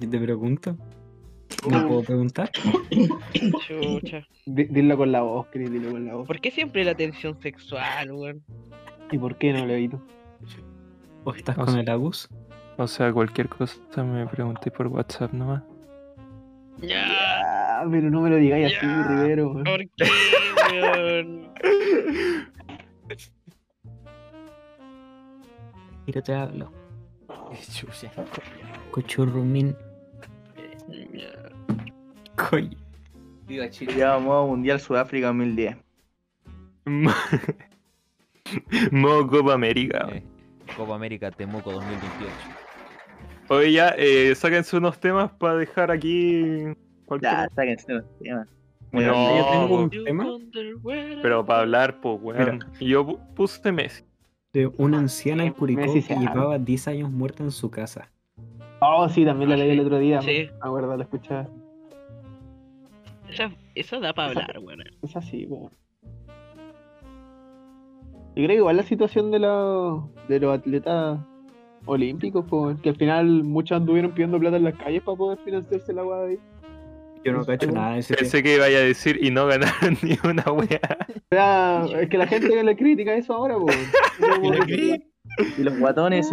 ¿Y te pregunto? ¿Me puedo preguntar? Chucha. Di- Dilo con la voz, Chris, dilo con la voz. ¿Por qué siempre la tensión sexual, weón? ¿Y por qué no, Leito? ¿O estás O con sea- el Agus? O sea, cualquier cosa me pregunté por WhatsApp nomás. Ya. Pero no me lo digáis así. Rivero. weón. ¿Por qué, weón? Mira, te hablo. Chucha. Cochurrumín. Coy. Viva Chile. Ya modo Mundial Sudáfrica 2010. Modo Copa América. Eh, Copa América Temuco 2028. Oye, ya, eh, sáquense unos temas para dejar aquí. Cualquier... Ya, sáquense los temas. Muy No, bien. yo tengo un tema Pero para hablar, pues, weón. Yo pu- puse Messi. de una anciana en Curicó Messi que llevaba 10 años muerta en su casa. Oh, sí, también la leí el otro día. Sí. Me acuerdo, la escuchaba. Esa, eso da para hablar, weón. Es así, weón. Yo creo que igual la situación de, la, de los atletas olímpicos, pues, que al final muchos anduvieron pidiendo plata en las calles para poder financiarse la weá de ahí. Yo no cacho nada de ese. Pensé que iba a decir y no ganaron ni una wea. O sea, es que la gente le critica eso ahora, pues. Y los guatones,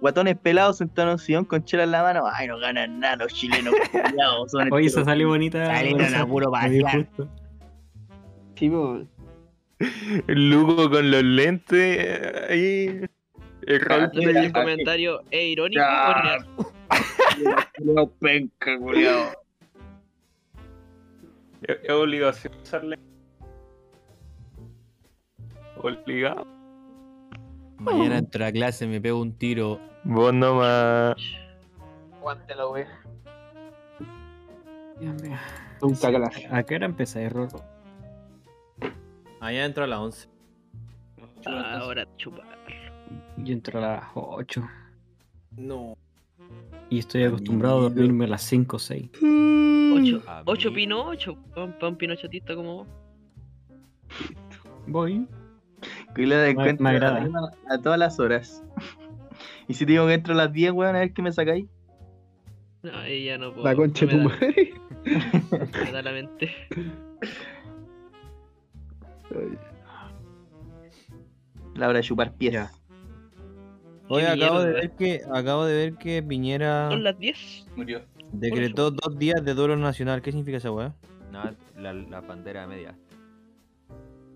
guatones pelados sentados en un sillón con chela en la mano. Ay, no ganan nada los chilenos. culiados, son Oye, esa salió bonita. Salieron a puro justo. Sí, pues. El Lugo con los lentes eh, ahí. Pérez. el comentario es irónico Ya. o real. Los penca, culiao. Es obligación usarle. Obligado. Mañana entro a clase, me pego un tiro. Vos nomás. Wey. Dios mío. Nunca clase. ¿A qué hora empezáis, Rorro? Mañana entro a las 11. Ahora chupar. Yo entro a las 8 No. y estoy acostumbrado a dormirme a las 5 o 6. Ocho, Amigo. ocho Pinocho. Pa un pinochetista como vos. Voy. Que le das Me- cuenta me agrada. a, a todas las horas. Y si te digo que entro a las 10, weón, a ver qué me sacáis. No, ahí ya no puedo. La concha de me tu da- madre. Me da la mente. La hora de chupar pies. Ya. Oye, Qué acabo de ver que acabo de ver que Piñera Son las 10. Murió. decretó dos días de duelo nacional. ¿Qué significa esa weá? No, la, la bandera media.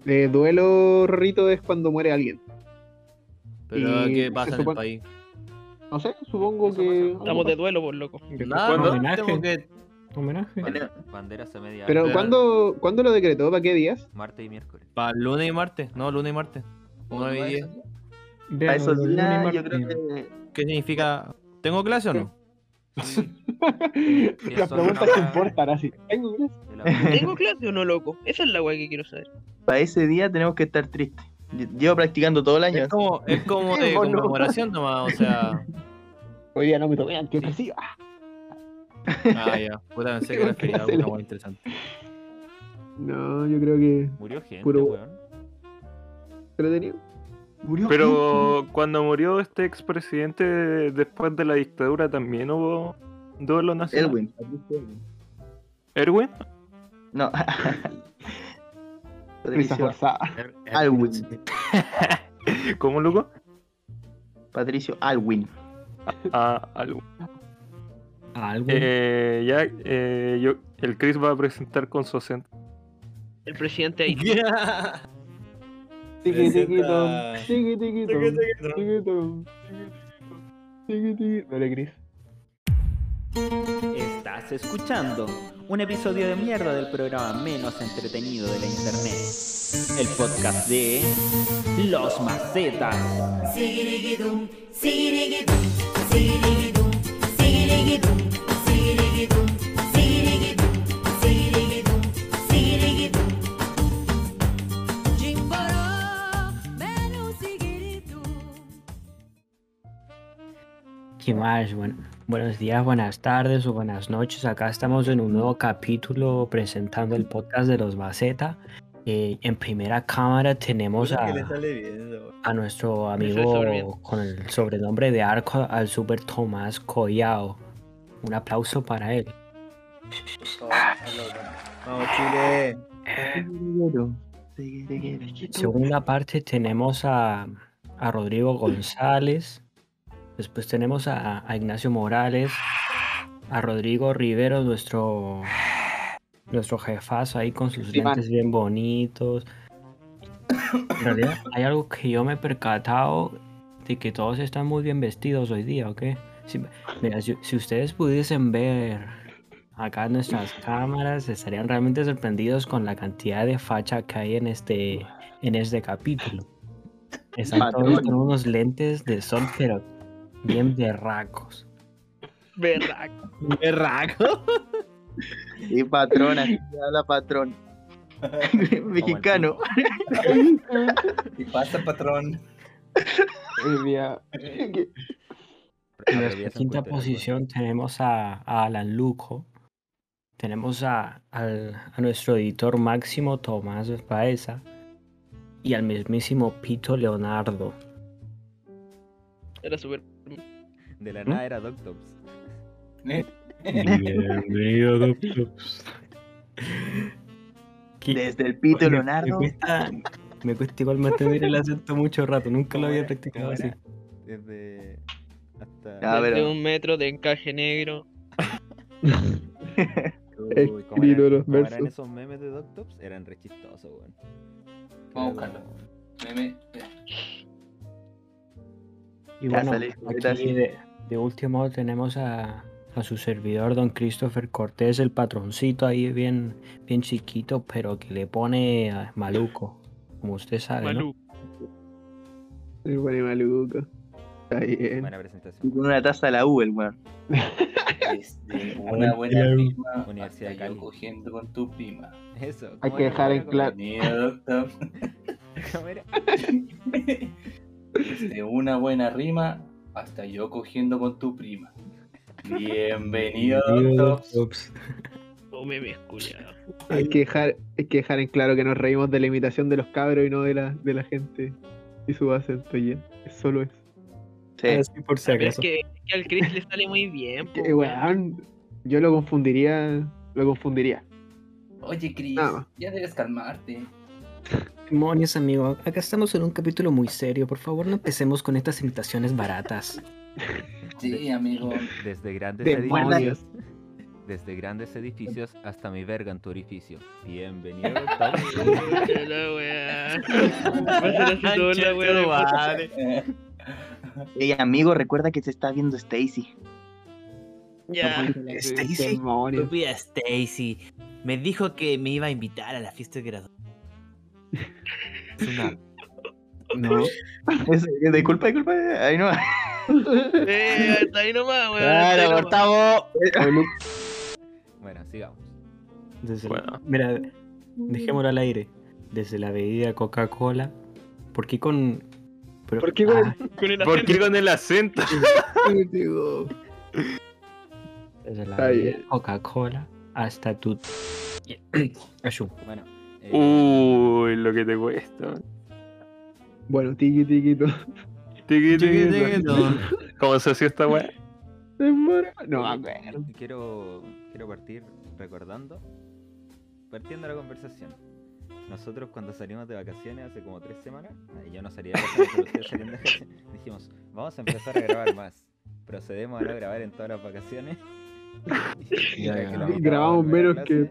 Eh, duelo, Rito, es cuando muere alguien. Pero Y ¿qué se pasa en el supone- país? No sé, supongo que. Estamos de duelo, por loco. Nada, ¿Cuándo? no, Homenaje. tengo que... Homenaje. Ban- Banderas a media. Pero Pero- ¿cuándo, ¿cuándo lo decretó? ¿Para qué días? Martes y miércoles. Para lunes y martes. No, lunes y martes. 9 y 10. Vean, A esos los lunes y días yo martes. creo que. ¿Qué significa? ¿Tengo clase o no? Las preguntas que importan así. Tengo clase. ¿Tengo clase o no, loco? Esa es la weá que quiero saber. Para ese día tenemos que estar tristes. Lle- Llevo practicando todo el año. Es como, es como Sí, de conmemoración nomás, o sea... Hoy día no me tomé antidepresiva. Ah, ya. Puta, pensé que era feriado, una interesante. No, yo creo que. Murió gente, Puro- weón. Entretenido. Murió Pero cuando murió este expresidente después de la dictadura también hubo duelo nacional. Elwin. ¿Erwin? No. Risa Patricio forzada. Alwin. ¿Cómo, Lugo? Patricio Alwin. Ah, algo. Algo. Eh, ya, eh, yo, el Chris va a presentar con su acento. El presidente ahí. Tiqui Tiquito. Tiqui tiquito. Dale, Cris. Estás escuchando un episodio de mierda del programa menos entretenido de la internet. El podcast de Los Macetas. Sigirigidum, sigirigidum, sigirigidum, sigirigidum, ¿Qué más? Bueno, buenos días, buenas tardes o buenas noches. Acá estamos en un nuevo capítulo presentando el podcast de los Maceta. Eh, en primera cámara tenemos a, a nuestro amigo con el sobrenombre de Arco, al Super Tomás Collao. Un aplauso para él. Vamos, Chile. En segunda parte tenemos a, a Rodrigo González. Después tenemos a, a Ignacio Morales. A Rodrigo Rivero, nuestro, nuestro jefazo ahí con sus Sí, man. lentes bien bonitos. En realidad hay algo que yo me he percatado de que todos están muy bien vestidos hoy día, ¿ok? Si, mira, si, si ustedes pudiesen ver acá nuestras cámaras, estarían realmente sorprendidos con la cantidad de facha que hay en este, en este capítulo. Están todos con unos lentes de sol, pero bien berracos. Berraco. Berraco. Y se habla patrón. Mexicano. ¿Qué pasa, patrón? En nuestra quinta posición tenemos a, a Alan Luco. Tenemos a, al- a nuestro editor máximo Tomás Baeza. Y al mismísimo Pito Leonardo. Era súper. De la nada era Doctops. Bienvenido, Doctops. ¿Qué- Desde el pito Leonardo. Me cuesta, me cuesta igual mantener el acento mucho rato. Nunca lo ¿Cómo había practicado ¿Cómo así. Desde. Hasta. Ah, de pero- un metro de encaje negro. Uy, ¿cómo Escrito eran, los cómo eran versos. esos memes de Doctops? Eran re chistosos, weón. Vamos a buscarlo. Meme. Y Ya bueno, aquí de, de último tenemos a, a su servidor, don Christopher Cortés, el patroncito ahí bien, bien chiquito, pero que le pone maluco, como usted sabe, ¿no? Malú. El buen y maluco. Está bien. Buena Y presentación. con una taza de la U, el weón. Este, una buena prima. Universidad de Cali. cogiendo con tu prima. Eso. Hay ¿cómo que dejar en ¿Cómo claro-. Desde una buena rima hasta yo cogiendo con tu prima. Bienvenido, doctor. Doctops. Oh, meme, culiado. Hay que, dejar, hay que dejar en claro que nos reímos de la imitación de los cabros y no de la, de la gente y su acento ya. Es solo eso. Sí. Así por si Pero es que, que al Chris le sale muy bien. po, Que, weón, yo lo confundiría. Lo confundiría. Oye, Chris, ya debes calmarte. Demonios, amigo, acá estamos en un capítulo muy serio. Por favor, no empecemos con estas imitaciones baratas. Sí, amigo. Desde grandes Demonios. edificios. Desde grandes edificios hasta mi verga en tu orificio. Bienvenido, Ey, amigo, recuerda que se está viendo Stacy. Ya. Stacy. Demonios. Estúpida Stacy. Me dijo que me iba a invitar a la fiesta de graduación. Es una. No. Es- eh, disculpa, disculpa. Ahí no. Eh, hasta ahí nomás, weón. hasta ahí nomás. cortamos. Bueno, sigamos. Desde la- Bueno. mira, dejémoslo al aire. Desde la bebida Coca-Cola. ¿Por qué con.? pero- ¿Por qué con Ah, Con el ¿Por acento. qué con el acento? desde la bien. Coca-Cola hasta tu. Ayú. Bueno. Eh, Uy, lo que te cuesta. Bueno, tiki tiquito. Tiqui, tiqui, Tiqui, tiqui. tiqui, no. ¿Cómo se hacía esta weá? No, me acuerdo. Quiero, quiero partir recordando, partiendo la conversación. Nosotros cuando salimos de vacaciones hace como tres semanas, y yo no salía de vacaciones, pero ustedes salían de vacaciones, dijimos, vamos a empezar a grabar más. Procedemos a no grabar en todas las vacaciones. Y Grabamos menos que-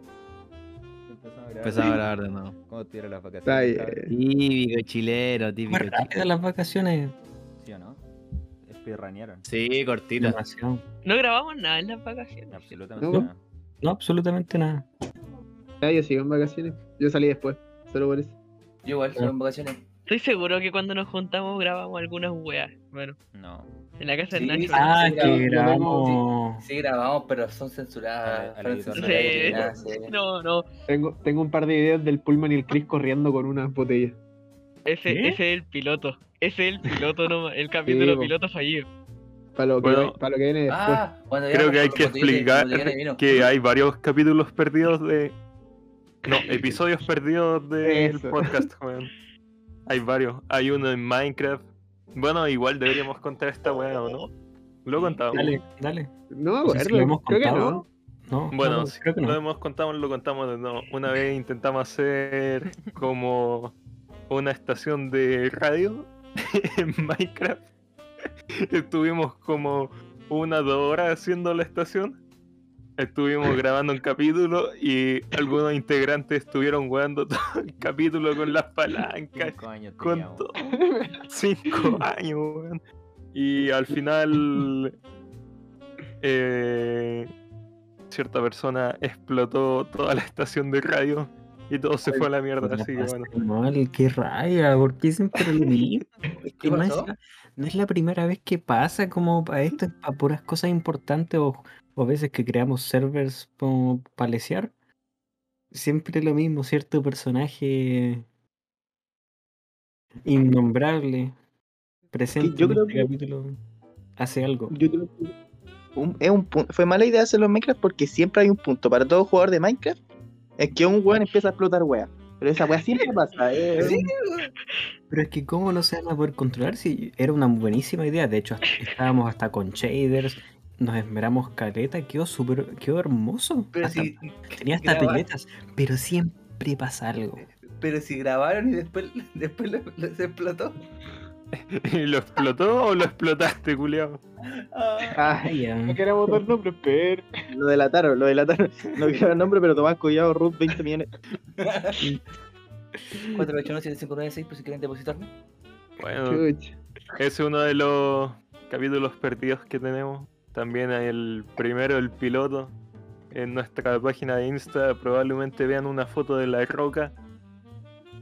Empezamos a grabar. De nuevo. ¿Cómo estuvieron las Está vacaciones? bien. Típico chileno, típico Muy rápidas las vacaciones. ¿Sí o no? Espirranearon. Sí, cortito. Demasiado. No grabamos nada en las vacaciones. Absolutamente ¿No? nada. No, absolutamente nada. Ya, yo sigo en vacaciones. Yo salí después. Solo por eso. Yo igual, sigo en vacaciones. Estoy seguro que cuando nos juntamos grabamos algunas weas. Bueno, No. en la casa Sí, del Nacho. Ah, sí, que grabamos, grabamos. Sí, grabamos, pero son censuradas. A la- a la fueron editora. censuradas, Sí. sí. No, no. Tengo, tengo un par de videos del Pullman y el Chris corriendo con unas botellas. Ese, ese es el piloto. Ese es el piloto, no, el capítulo piloto fallido. Para lo, que, Bueno. para lo que viene después. Ah, después. Ah, Creo que hay que explicar que hay varios capítulos perdidos de. No, episodios perdidos del Eso. podcast, weón. Hay varios. Hay uno en Minecraft. Bueno, igual deberíamos contar esta weá, ¿o no? Lo contamos. Dale, dale. No No sé si acuerdo. lo hemos creo que no. No, Bueno, no, si creo que lo hemos contado, lo contamos de nuevo. Una vez intentamos hacer como una estación de radio en Minecraft. Estuvimos como una dos horas haciendo la estación. Estuvimos grabando un capítulo y algunos integrantes estuvieron jugando todo el capítulo con las palancas. Cinco años Con todo. Cinco años, weón. Y al final. eh, cierta persona explotó toda la estación de radio y todo se fue a la mierda. Así que bueno. mal, qué raya, ¿por qué siempre lo mismo? Es que ¿Qué no es, la, no es la primera vez que pasa, como para esto, es para puras cosas importantes o, o a veces que creamos servers como para lesear. Siempre lo mismo, cierto personaje innombrable presente yo en creo este que- capítulo hace algo. Yo creo que un- es un pu- fue mala idea hacerlo en Minecraft porque siempre hay un punto para todo jugador de Minecraft. Es que un weón empieza a explotar weas. Pero esa wea siempre pasa. eh, Pero es que cómo no se van a poder controlar si era una buenísima idea. De hecho, estábamos hasta con shaders, nos esmeramos caleta, quedó súper, quedó hermoso. Pero Hasta- si, tenía hasta piletas, pero siempre pasa algo. pero si grabaron y después, después lo- lo- se explotó. ¿Y lo explotó o lo explotaste, culiao? Ah, Ay, ya. no queremos dar nombres, pero. Lo delataron, lo delataron. No quiero el nombre, pero Tomás Collado, Ruth, 20 millones. 481-7596 por si quieren depositarme. Bueno, Chuch. ese es uno de los capítulos perdidos que tenemos. También hay el primero, el piloto. En nuestra página de Insta probablemente vean una foto de la roca.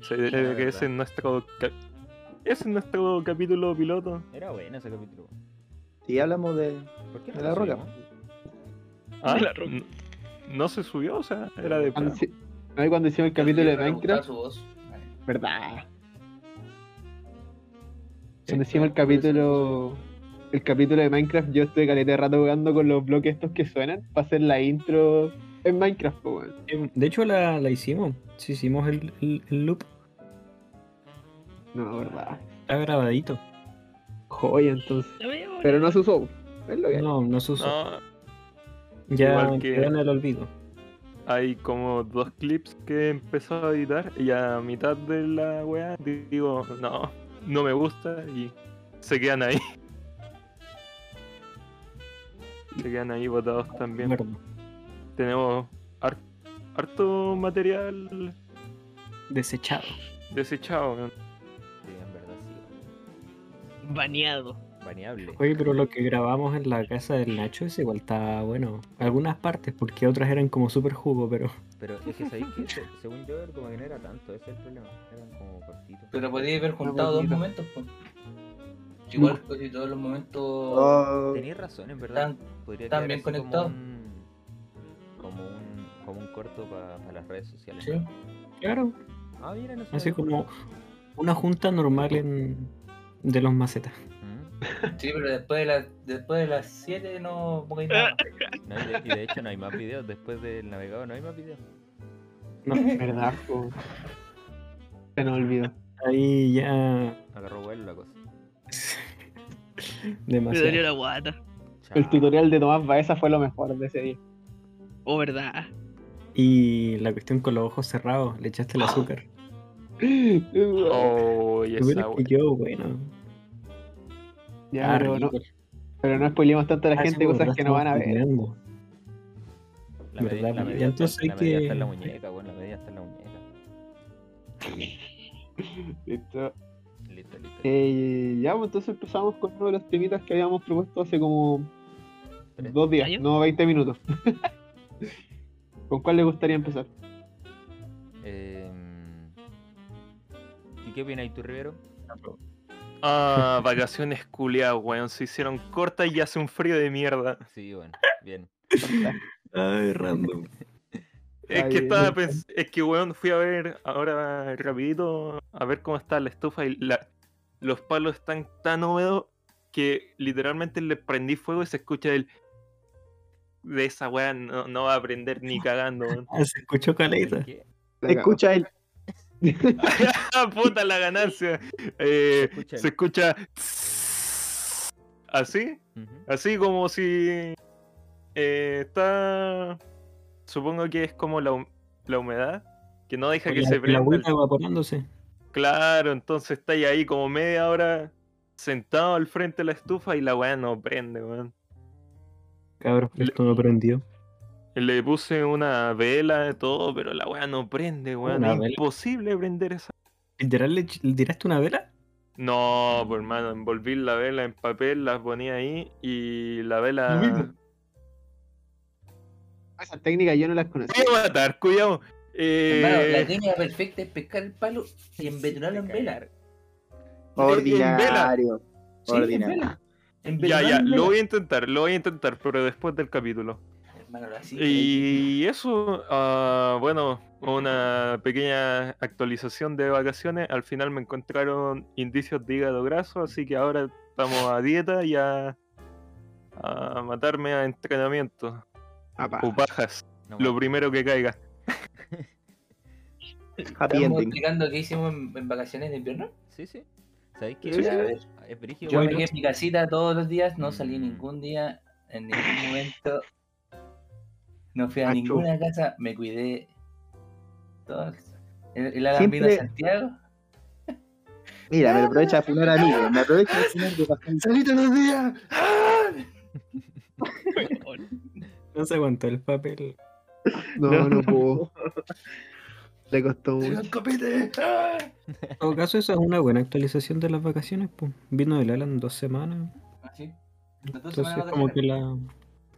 Se debe que es nuestro ca- ese es nuestro capítulo piloto. Era bueno ese capítulo. Si hablamos de. ¿Por qué no De la roca. Ah, La roca. n- no se subió, o sea, era de Cuando, cuando hicimos el capítulo de Minecraft, su voz. verdad. Cuando hicimos el capítulo. El capítulo de Minecraft, yo estuve caleta de rato jugando con los bloques estos que suenan para hacer la intro en Minecraft, po, weón. Eh, De hecho, la, la hicimos. Sí, hicimos el, el- el loop. No, verdad. Está grabadito. Joya, entonces. Pero no se usó. Es lo que hay. No, no se usó. No, ya igual que- quedó en el olvido. hay como dos clips que empezó a editar y a mitad de la weá digo, no, no me gusta y se quedan ahí. Se quedan ahí botados también. Tenemos har- harto material Desechado. desechado. Sí, en verdad sí. Baneado. Baneable. Oye, pero lo que grabamos en la casa del Nacho es igual está bueno. Algunas partes, porque otras eran como súper jugo, pero. Pero es que sabéis que se- según yo como que no era tanto, ese es el problema. Eran como cortitos. Pero podría haber juntado dos momentos, pues. Igual, pues, si todos los momentos Oh, Tenías razón, en verdad. están Podría quedar bien así como un- Como un, como un corto para las redes sociales. Sí. ¿no? Claro. Ah, mira, no sé. Así como una junta normal en de los macetas. Mm. Sí, pero después de, las después de las 7 no pongáis nada. No, y, de, y de hecho no hay más videos. Después del navegador no hay más videos. No, Verdad, po. Se nos olvidó. ahí ya Agarró vuelo la cosa. Me dolió demasiado. la guata. El tutorial de Tomás Baeza fue lo mejor de ese día. Oh, verdad. Y la cuestión con los ojos cerrados, le echaste el azúcar. Oh, y esa weá. quedado bueno. Ya, Ah, pero no, pero no spoilemos tanto a la Ah, gente cosas la que no van a ver. planeando. La medida, ¿verdad? la Ya medida entonces la hay medida que- está en la muñeca, bueno, la medida está en la muñeca. Listo. Eh, ya, pues entonces empezamos con uno de los temitas que habíamos propuesto hace como dos días, ¿Años? no 20 minutos. ¿Con cuál le gustaría empezar? Em, ¿Y qué opinas tú, Rivero? Ah, vacaciones culiadas, weón. Se hicieron cortas y hace un frío de mierda. Sí, bueno, bien. Ay, random. Es que bien. estaba pens- es que weón, fui a ver ahora rapidito a ver cómo está la estufa y la... los palos están tan húmedos que literalmente le prendí fuego y se escucha el. De esa weá no, no va a prender ni cagando. Ah, Se escuchó caleta. ¿Qué? Escucha él. Ah, Puta la ganancia. Eh, escucha el- se escucha. Así, así como si. eh, está. Supongo que es como la, hum- la humedad. Que no deja que La- se La prenda. el- agüita evaporándose. Claro, entonces está ahí como media hora sentado al frente de la estufa y la weá no prende, weón. Cabrón, Le- esto no prendió. Le puse una vela de todo, pero la weá no prende, weón. Es vela. imposible prender esa. ¿Literal le, le tiraste una vela? No, pues hermano, envolví la vela en papel, la ponía ahí y la vela. mismo. Esas técnicas yo no las Voy conocía. a matar, cuidado. Hermano, la Eh, técnica perfecta es pescar el palo y embetunarlo en vela. Ordinario. Sí, en Ordinario. vela. ya, ya, lo voy a intentar, lo voy a intentar, pero después del capítulo. Hermano, así. Y eso, ah, bueno, una pequeña actualización de vacaciones. Al final me encontraron indicios de hígado graso, así que ahora estamos a dieta y a, a matarme a entrenamiento. Apa. O pajas, No lo primero que caiga. Happy Estamos ending. explicando qué hicimos en, en vacaciones de invierno. Sí, sí. ¿Sabéis qué? Sí, a. Es brígido. Yo me quedé en mi casita todos los días, no salí Mm. ningún día, en ningún momento. No fui a Macho. ninguna casa, me cuidé. Todo. El, el Alan Siempre- vino a Santiago. Mira, me aprovecha de funar amigos. Me aprovecha de funar de ¡Salí todos los días! No se aguantó el papel. No, no puedo. Le costó ¡Soy mucho. un! ¡Ah! En todo caso, esa es una buena actualización de las vacaciones. Pues. Vino el Alan dos semanas. Así. Las dos Entonces, semanas como que la.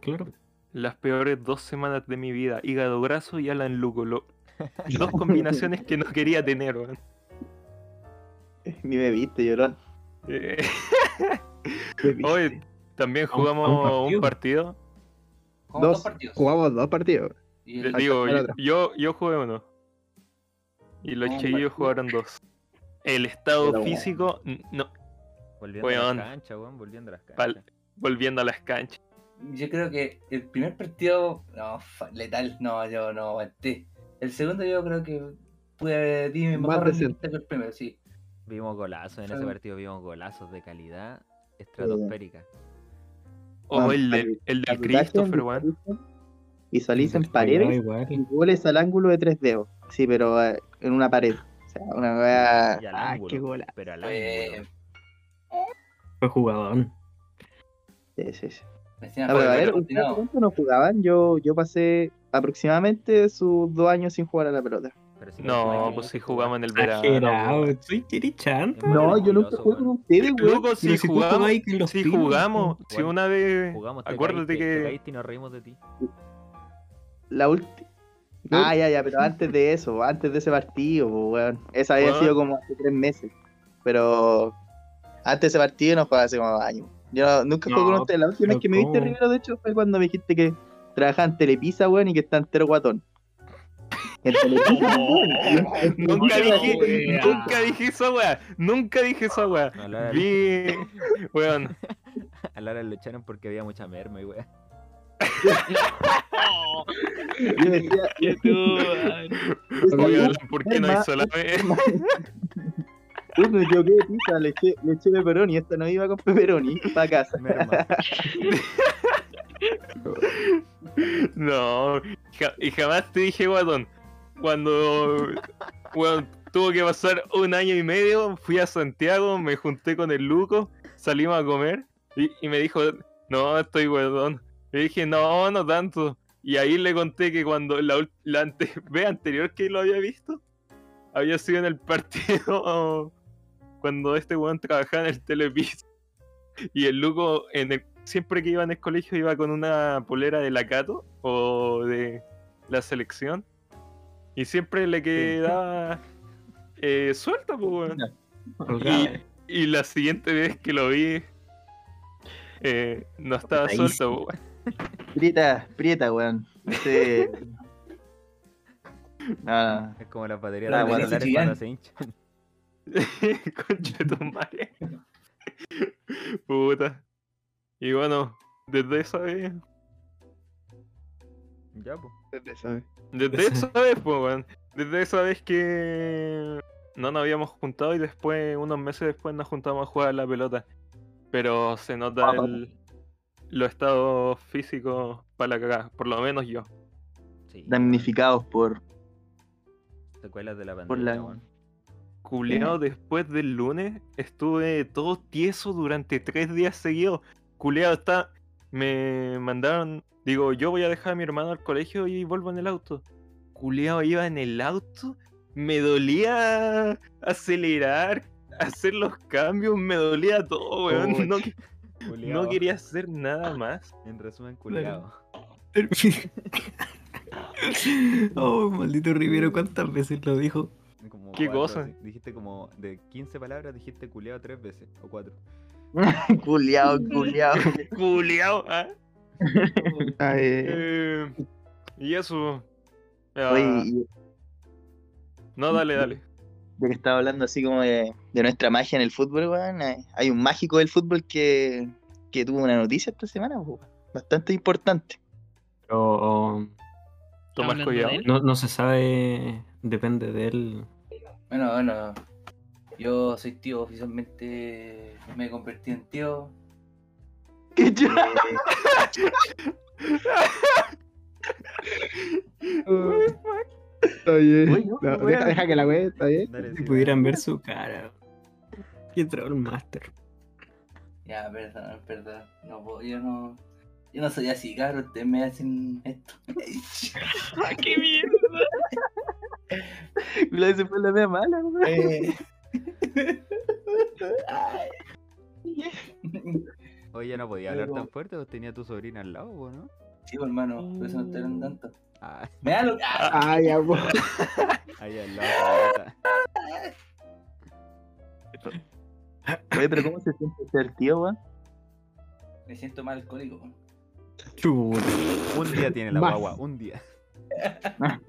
Claro. Las peores dos semanas de mi vida, hígado graso y Alan Luco. lo- Dos combinaciones que no quería tener, weón. Ni me viste, llorón. Eh, viste. Hoy también un- un jugamos un partido. Jugamos Dos. dos partidos. Jugamos dos partidos. Y Le el- digo, el yo, yo, yo jugué uno. Y los un chiquillos jugaron dos. El estado Pero, físico, no, Volviendo Weón. a las canchas, weón. Volviendo a las Pal- canchas. volviendo a las canchas. Yo creo que el primer partido, no, letal, no, yo no aguanté. El segundo yo creo que pude di mi Más rendimiento que el primero, sí. Vimos golazos en ese partido. Vimos golazos de calidad estratosférica. O Bueno, el, de- el del Christopher, weón. Y salís en paredes igual. y goles al ángulo de tres dedos. Sí, pero eh, en una pared. O sea, una al Ah, ángulo. qué gola. Pero al Fue- ángulo. Fue jugador. Sí, sí, sí. Ah, pero a ver, ¿ustedes coordinado. cuánto no jugaban? Yo, yo pasé aproximadamente sus dos años sin jugar a la pelota. No, pues si jugamos. en el verano. Soy chirichanta. No, yo nunca jugué con ustedes. Luego, si jugamos, si jugamos, si una vez, Jugamos, te acuérdate que y nos reímos de ti. La última. Ah, ya, ya, pero antes de eso, antes de ese partido, pues, weón. Esa había Weón. sido como hace tres meses. Pero antes de ese partido no jugaba hace como dos años. Yo no- nunca jugué No, con ustedes. La última vez que me viste. Rivero, de hecho, fue cuando me dijiste que trabajaba en Telepisa, weón, y que está entero guatón. En Telepisa, weón. Nunca dije, nunca dije esa weá, nunca dije. A Lara, Vi, weón, a Lara lo echaron porque había mucha merma y weón. Yo decía, weón, ¿por qué no la vez? Uy, me equivoqué de pizza, le eché, le eché pepperoni, esta no iba con pepperoni, para casa. No, ja- y jamás te dije guatón. Cuando, weón, tuvo que pasar un año y medio, fui a Santiago, me junté con el Luco, salimos a comer y, y me dijo, no, estoy guatón. Le dije, no, no tanto. Y ahí le conté que cuando la, ul- la ante- vez anterior que lo había visto, había sido en el partido cuando este weón trabajaba en el Telepis. Y el Luco, en el, siempre que iba en el colegio, iba con una polera de la Cato o de la selección. Y siempre le quedaba eh, suelta, pues, weón. Y, y la siguiente vez que lo vi, eh, no estaba Ahí suelto, po, weón. Prieta, prieta, weón. Este... No, no. Es como la batería Ah, de los celulares cuando se hinchan. Concha de tu madre. Puta. Y bueno, desde esa vez. Ya, pues. Desde esa vez. Desde esa vez, pues, weón. Desde esa vez que no nos habíamos juntado y después, unos meses después, nos juntamos a jugar a la pelota. Pero se nota el, los estados físicos para la cagada, por lo menos yo. Sí. Damnificados por. Secuelas de la Por pandemia, la- weón. Culeado, después del lunes estuve todo tieso durante tres días seguidos. Culeado está. Me mandaron. Digo, yo voy a dejar a mi hermano al colegio y vuelvo en el auto. Culeado iba en el auto. Me dolía acelerar, hacer los cambios, me dolía todo, weón. No Culeado. quería hacer nada más. En resumen, culiado. oh, maldito Rivero, ¿cuántas veces lo dijo? Como ¿Qué cuatro, cosa? así. Dijiste como de 15 palabras, dijiste culiado tres veces o cuatro. culiao, culiao. Culeado, ¿ah? Eh, Eh, y eso. Ah, Oye, y- no, dale, dale. Ya que estaba hablando así como de, de nuestra magia en el fútbol, weón, eh, hay un mágico del fútbol que, que tuvo una noticia esta semana, weón, bastante importante. Pero Tomás Hablando Collado. de no, no se sabe, depende de él. Bueno, bueno. Yo soy tío oficialmente. Me convertí en tío. ¿Qué yo? está bien. Uy, no, No, no, deja, que la wea está bien. Dale, Si sí, pudieran ver su cara. Qué Trollmaster. Ya, perdón, perdón. No puedo, yo no. Yo no soy así, cabrón. Ustedes me hacen esto. ¡Qué mierda! Lo se fue la mea mala, weón. Eh. Oye, ya no podía hablar tan fuerte, vos tenía a tu sobrina al lado, ¿no? Sí, pues, hermano, por eso no estoy hablando tanto. Ah, Me da lo po. ahí al lado. caleta. Oye, pero ¿cómo se siente ser tío, weón? Me siento mal alcohólico. Chuta. Un día tiene la Más. guagua, un día.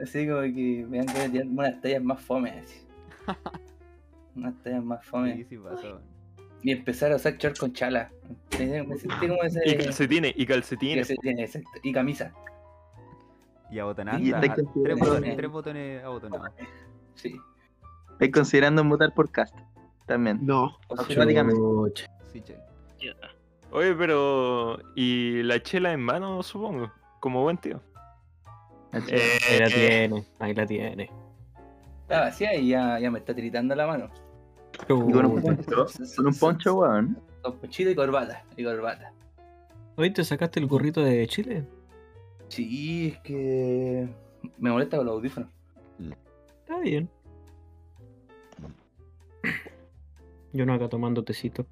Así como que me ganas de tirarme unas tallas más fome, así. Unas tallas más Sí, fome. sí pasó. Y empezar a usar short con chala. Me me sentí como ese. Y calcetines, y calcetines. calcetín, exacto, Y camisa. Y abotonando. Y ah, tres botones, tres botones abotonados. Sí. ¿Estáis considerando mutar por cast? También. No. Automáticamente. Sí, che. Ya. Oye, pero. ¿Y la chela en mano, supongo? Como buen tío. Eh, Ahí la eh, tiene, ahí la tiene. Está vacía y ya, ya me está tiritando la mano. Y con un poncho, con un poncho, weón. Con ponchito y corbata. Y corbata. Hoy te sacaste el gorrito de Chile. Sí, es que. Me molesta con los audífonos. Está bien. Yo no acá tomando tecito.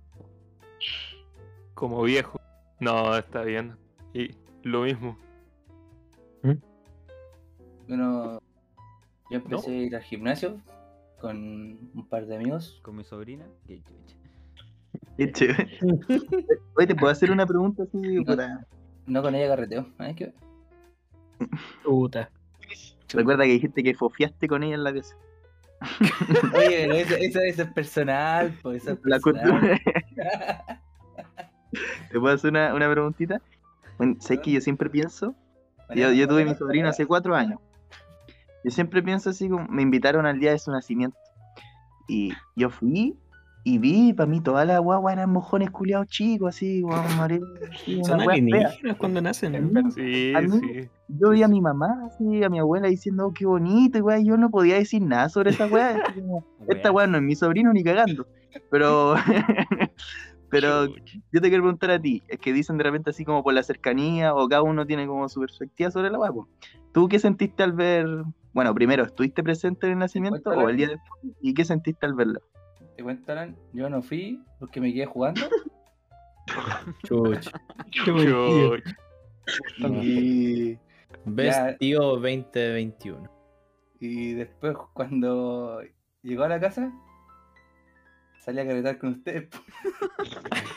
Como viejo. No, está bien. Y lo mismo. Bueno, yo empecé a ir al gimnasio con un par de amigos. Con mi sobrina. Qué chucha. Qué chévere. Oye, ¿te puedo hacer una pregunta así? puta? No con ella carreteo. ¿eh? ¿Qué? Puta. Recuerda que dijiste que fofiaste con ella en la pieza. Oye, pero eso, eso, eso es personal, pues eso es La personal. ¿Te puedo hacer una, una preguntita? Bueno, ¿sabes que yo siempre pienso? Yo, yo tuve mi sobrino hace cuatro años. Yo siempre pienso así como, me invitaron al día de su nacimiento. Y yo fui y vi, para mí todas las guaguas eran mojones culiados chicos, así, guau, marido, así, Son alienígenas cuando nacen. ¿no? Sí, a mí- sí. Yo vi a mi mamá, así, a mi abuela diciendo, oh, qué bonito, y yo no podía decir nada sobre esa weá. Esta weá no es mi sobrino ni cagando. Pero, pero yo te quiero preguntar a ti, es que dicen de repente así como por la cercanía, o cada uno tiene como su perspectiva sobre la weá. po. ¿Tú qué sentiste al ver, bueno, primero, ¿estuviste presente en el nacimiento o el día después? ¿Y qué sentiste al verlo? ¿Te cuentan? Yo no fui porque me quedé jugando. Tío. Chucha. Y, Best Ya. tío 2021. y después, cuando llegó a la casa, salí a caretar con ustedes. po.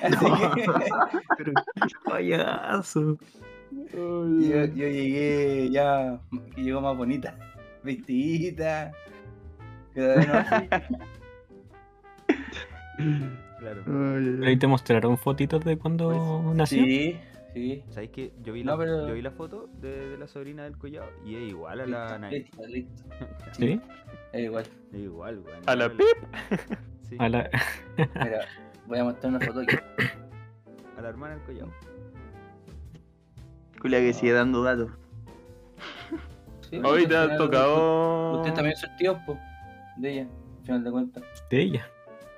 Así que Payaso. yo, yo llegué ya, que llegó más bonita, vestidita. Claro. Ahí te mostraron fotitos de cuando Pues, nació. Sí, sí. ¿Sabéis que yo vi, No, la, pero- yo vi la foto de, de la sobrina del collado y es igual a la Nay. Listo, listo. Sí. Es igual. Es igual, weón. A la. Pip. Sí, A la- Mira, voy a mostrar una foto aquí. a la hermana del collado. Culia que sigue dando datos. Sí, Hoy te ha tocado. Usted también son tíos, po. De ella, al final de cuentas. de ella.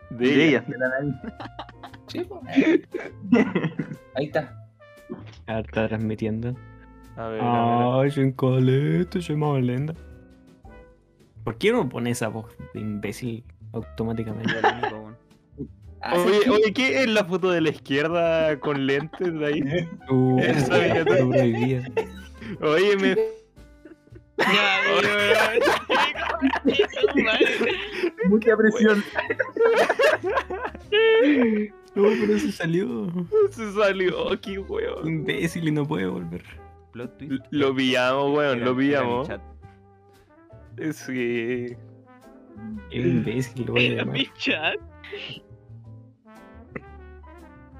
De De ella. ella, de la nariz. Sí, po. Ahí está. Ah, Está transmitiendo. A ver, a. Ay, sin colete, soy más lenda. ¿Por qué no pone esa voz de imbécil automáticamente? Ah, Oye, oye, ¿qué es la foto de la izquierda con lentes de ahí? Uh, Esa prohibida. Oye, me. Ya, weón. Mucha presión. No, pero se salió. Se salió aquí, weón. Imbécil y no puede volver. Plot twist. Lo pillamos, weón, Era- lo pillamos. Sí. Qué imbécil, llamar. mi chat.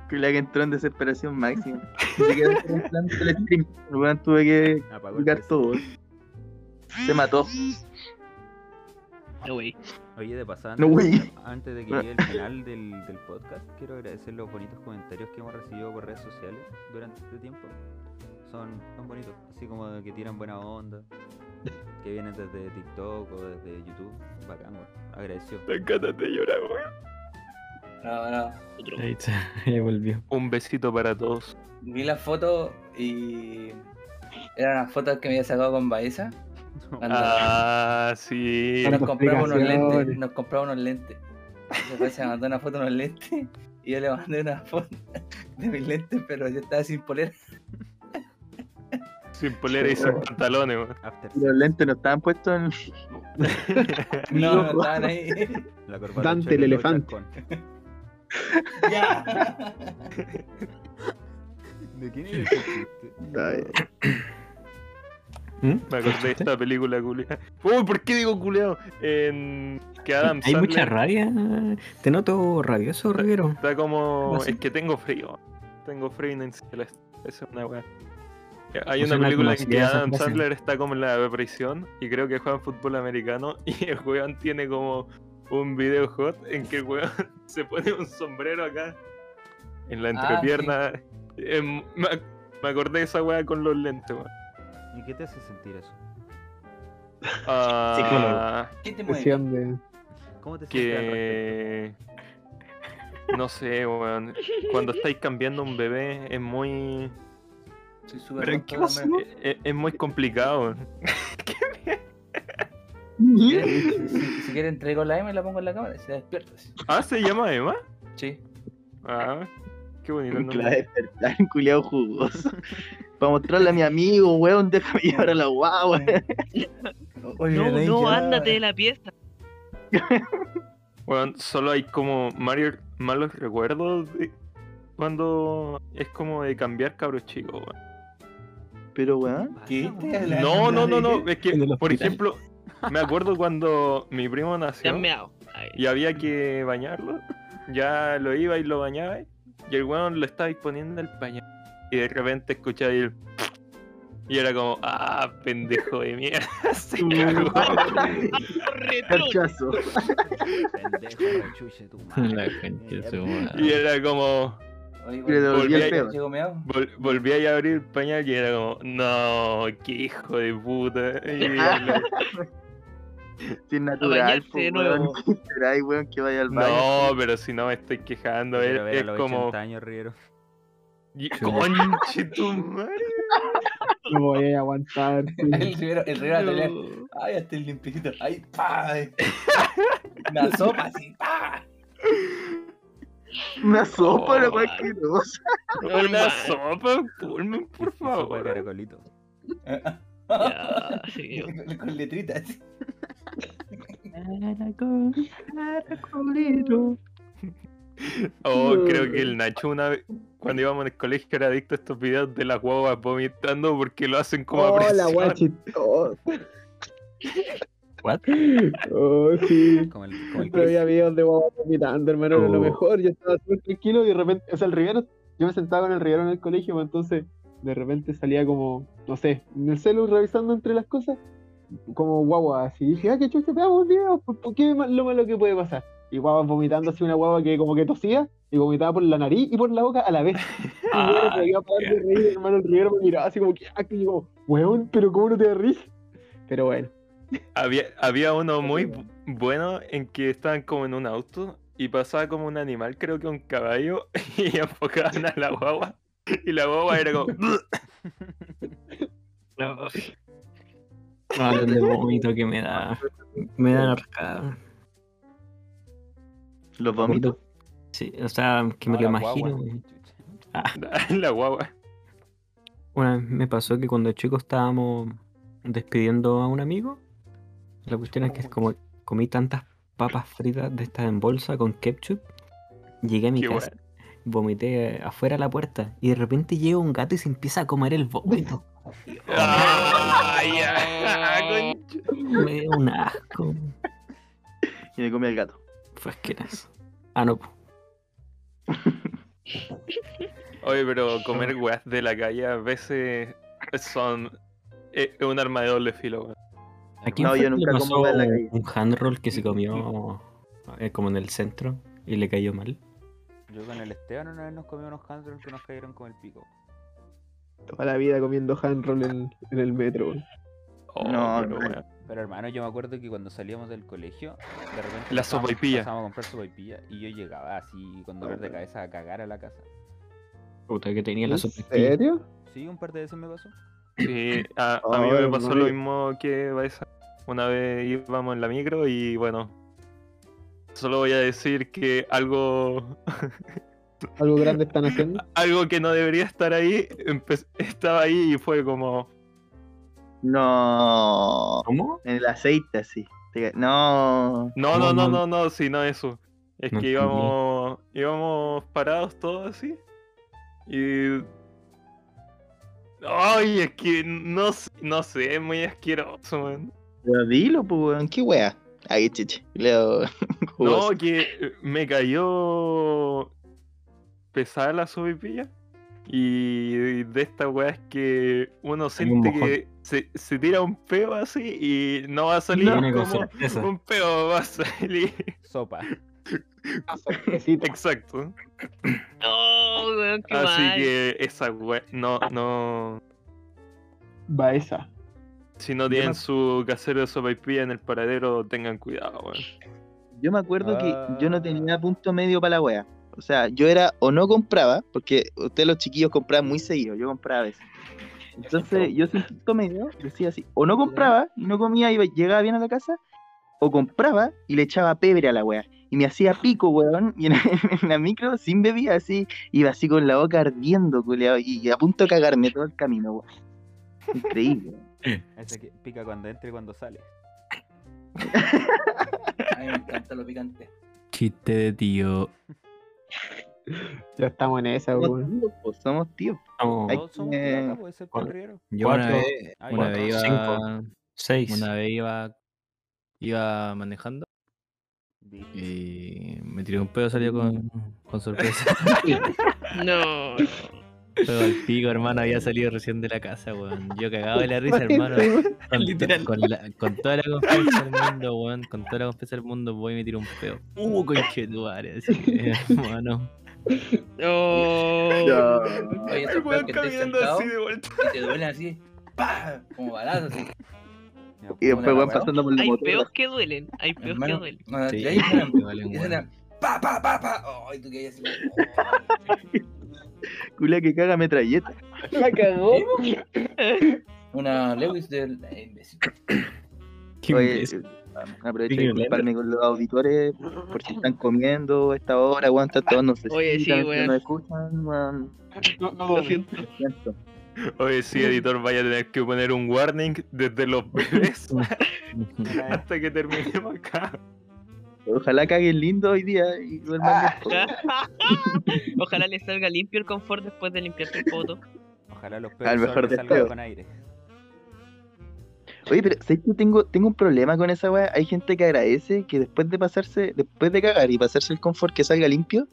Culia que entró en desesperación máxima. Se quedó en el plan del stream. El weón tuve que el PC. todo. Se mató. No, wey. Oye, de pasada, No, antes, güey. antes de que llegue el final del, del podcast, quiero agradecer los bonitos comentarios que hemos recibido por redes sociales durante este tiempo. Son, son bonitos, así como de que tiran buena onda, que vienen desde TikTok o desde YouTube. Bacán, weón. Agradecido. Te encanta de llorar, weón. No, no. Otro. Ahí está, ya volvió. Un besito para todos. Vi la foto y. Eran las fotos que me había sacado con Baeza. Cuando Ah, sí. nos compramos unos lentes. Nos compramos unos lentes. Baeza me mandó una foto de unos lentes. Y yo le mandé una foto de mis lentes, pero yo estaba sin polera. Sin polera y sin pantalones, weón. Los lentes no estaban puestos en. No, no estaban ahí. la corbata Dante el elefante. ya. ¿De quién? Ay, ¿Mm? Me acordé de esta película culiada. Uy, ¿por qué digo culiado? En que Adam Hay Sandler mucha rabia. Te noto rabioso, Rivero. está como. Es que tengo frío. Tengo frío cielo. Esa es una weá. Hay Es una una película en que Adam. Sandler está como en la prisión y creo que juega fútbol americano y el weón tiene como un video hot en que el weón se pone un sombrero acá en la Ah, entrepierna. Em, me acordé de esa weá con los lentes, weón. ¿Y qué te hace sentir eso? Ah, ¿Qué te mueve? De. ¿Cómo te sientes al respecto? que no sé, weón. Cuando estáis cambiando un bebé es muy ¿Pero qué pasó? dame- es, es muy complicado. Si, si- si quieren traigo la M y la pongo en la cámara y se despierta. así. Ah, se llama Emma. Sí. Ah, qué bonito Que nombre. despertar en culiado jugoso. Para mostrarle a mi amigo, weón, déjame llevar a la guagua. Oye, No, Rey, no, ya. ándate de la pieza. Weón, solo hay como Mario, malos recuerdos de cuando es como de cambiar cabros chicos, weón. Pero, weón. ¿Qué? No, no, no, no. Es que, por ejemplo, me acuerdo cuando mi primo nació. y había que bañarlo, ya lo iba y lo bañaba, y el weón lo estaba poniendo el pañal. Y de repente escuchaba el. Y era como, ah, pendejo de mierda. Se cagó. retro. Cachazo. Pendejo, tu madre. Se va. Y era como, Volví a- vol- volví a abrir el pañal y era como, no, qué hijo de puta. Si es natural, pues, de weón. nuevo. ¿Qué esperáis, weón, que vaya al baño? no, pero si no me estoy quejando, es, como, 80 años, conche tu madre. No voy a aguantar. El Rivero, el a tener- Ay, hasta el limpito. Ay, pa. Una sopa así, pa. Una sopa, la Oh, weón asquerosa. Una sopa, Pullman, por Sopa de favor. caracolito. Ya, sí. Con, letritas. Oh, creo que el Nacho una vez, cuando íbamos en el colegio, era adicto a estos videos de las guaguas vomitando porque lo hacen como a Oh, la presión. wea chistosa. What? Oh, sí. Como el, como el Pero había videos de guaguas vomitando, hermano, era lo Oh. mejor. Yo estaba súper tranquilo y de repente, o sea, el reguero, yo me sentaba con el reguero en el colegio, pues, entonces de repente salía como, no sé, en el celu revisando entre las cosas, como guagua así. Y dije, ah, qué chucha, veamos un video, ¿por, qué lo malo que puede pasar? Y guaguas vomitando así, una guagua que como que tosía y vomitaba por la nariz y por la boca a la vez. Y yo no podía parar de reír, hermano, el reguero me miraba así como que, ah, que yo, como, weón, pero ¿cómo no te ríes? Pero bueno. Había, había uno muy bu- bueno en que estaban como en un auto y pasaba como un animal, creo que un caballo, y enfocaban a la guagua. Y la guagua era como. No, el de vómito que me da. Me da arcada. Los vómitos. Sí, o sea, que me No, lo la guagua. imagino. la guagua. Una vez me pasó que cuando chicos estábamos despidiendo a un amigo, la cuestión es que como comí tantas papas fritas de estas en bolsa con ketchup, llegué a mi Qué casa, vomité afuera de la puerta y de repente llega un gato y se empieza a comer el vómito. Me dio un asco. Y me comí el gato. Fue asqueroso. Ah, no. Oye, pero comer weas de la calle a veces son. Es es un arma de doble filo, weón. ¿A quién No, yo nunca como pasó en la calle. un handroll que se comió eh, como en el centro y le cayó mal? Yo con el Esteban una vez nos comimos unos handrolls que nos cayeron como el pico. Toda la vida comiendo hand roll en, en el metro, weón. Oh, No, pero, no. weón. Pero hermano, yo me acuerdo que cuando salíamos del colegio, de repente La pasábamos- sopaipilla. pasábamos a comprar sopaipilla y yo llegaba así con dolor de cabeza a cagar a la casa. Puta que tenía la ¿En sopa. serio? Sí, un par de veces me pasó. Sí, a, a mí me pasó no, lo mismo que Baeza. Una vez íbamos en la micro y bueno. Solo voy a decir que algo. Algo grande están haciendo. algo que no debería estar ahí estaba ahí y fue como. No. ¿Cómo? En el aceite así. No. No, no, No, no, no. no, no, sí, no eso. Es No que íbamos. íbamos parados todos así. Y. Ay, es que no, sé- no sé, es muy asqueroso, man. Pero dilo, pues, weón. ¿Qué wea? Ahí, chiche. Leo. No, que me cayó pesada la sopaipilla. Y de esta weá es que uno un siente que se, se tira un peo así y no va a salir como un peo, va a salir. Sopa. Fresquecito. Exacto. Oh, weón, qué Así mal. que esa weá, no, no. Va esa. Si no tienen me- su casero de sopaipilla en el paradero, tengan cuidado, weón. Yo me acuerdo que yo no Ah. tenía punto medio para la wea. O sea, yo era o no compraba, porque ustedes los chiquillos compraban muy seguido, yo compraba a veces. Entonces, yo sin punto medio decía así, o no compraba y no comía y llegaba bien a la casa, o compraba y le echaba pebre a la wea. Y me hacía pico, weón, y en, en la micro, sin bebida, así, iba así con la boca ardiendo, culeado, y a punto de cagarme todo el camino, weón. Increíble. Ese que pica cuando entra y cuando sale. A mí me encanta lo picante. Chiste de tío. Ya estamos en esa, Somos weón. tíos, po, somos tíos. Somos tíos acá, puede ser cuatro. perriero. Yo una vez, Ay, una cuatro, vez iba, cinco. seis. una vez iba, iba manejando y me tiré un pedo, salió con, con sorpresa. No. Pero al pico, hermano, había salido recién de la casa, weón. Yo cagado de la risa, hermano. Con, Literal. Con, la- con toda la confianza del mundo, weón. Con toda la confianza del mundo voy y me tiro un pedo. Uh, conchetuare, así que, hermano. Oh. Oye, esos peos que así de vuelta. y te duelen así, ¡pa! Como balazos así. Y después, weón. pasando por la Hay peos que duelen. Hay peos que duelen. no, Sí, ahí weón. suenan, ¡pa, pa, pa, pa! ¡Ay, tú que así! Culia que caga metralleta. La cagó. Una Lewis del. eh, imbécil. Qué Oye, eh, aprovecho de disculparme con los auditores por si están comiendo a esta hora, weón, están todos no se Oye, sí, weón. no escuchan, weón. No, no, Lo siento. Lo siento. Oye, sí, editor, vaya a tener que poner un warning desde los bebés hasta que terminemos acá. Ojalá caguen lindo hoy día y duerman bien. Ojalá le salga limpio el confort después de limpiarte el poto. Ojalá los Al pedos mejor salgan con aire. Oye, pero ¿sabes que tengo, tengo un problema con esa weá? Hay gente que agradece que después de pasarse, después de cagar y pasarse el confort que salga limpio,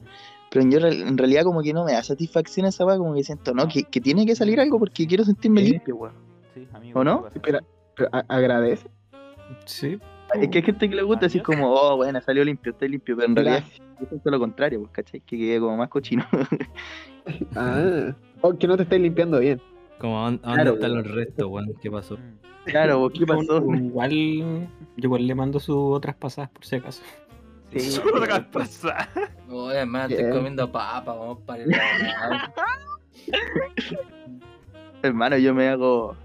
pero yo en realidad como que no me da satisfacción esa weá, como que siento, no, que, que tiene que salir algo porque quiero sentirme Sí. limpio, weón. Sí, amigo. ¿O no? Pero, agradece. Sí. Es que hay gente que le gusta decir como, oh, bueno, salió limpio, estoy limpio, pero en realidad yo siento lo contrario, pues, ¿cachai? Que quede como más cochino. Ah. O que no te estés limpiando bien. Como, ¿a dónde Claro, dónde están weón. los restos, weón? ¿Qué pasó? Claro, pues, ¿qué pasó? Igual, yo igual le mando sus otras pasadas por si acaso. Sí. Otra cosa. No, hermano, estoy comiendo papa, vamos para el lado. Hermano, yo me hago...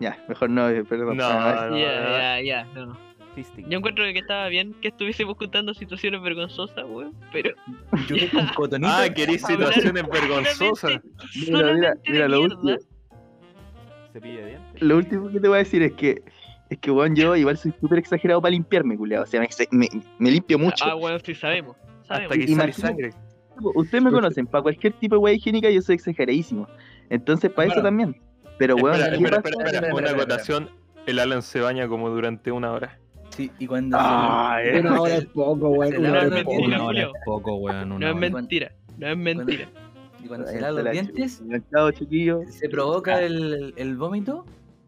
Ya, mejor no, perdón. No, no, Ya, no. ya, ya, no. Fisting. Yo encuentro que estaba bien que estuviésemos contando situaciones vergonzosas, weón. Pero Yo con cotonito. Ah, querés situaciones vergonzosas. Mira, mira, mira, lo mierda. último, Cepillo de dientes. lo último que te voy a decir es que, es que, weón, yo igual soy súper exagerado para limpiarme, culiao. O sea, me, me, me limpio mucho. Ah, weón, sí sabemos. sabemos. Hasta que sale sangre. Ustedes me conocen, para cualquier tipo de weá higiénica yo soy exageradísimo. Entonces, para eso también. Pero, weón, espera, ¿qué espera, pasa? espera, espera, Espera, Una espera, acotación. El Alan se baña como durante una hora. Sí, y cuando Ah, se- eh. Una hora es poco, weón. Se Una lava hora los es poco. dientes. Una hora es poco, weón. No es mentira, no es mentira. y cuando se lavan los dientes, se provoca el, el vómito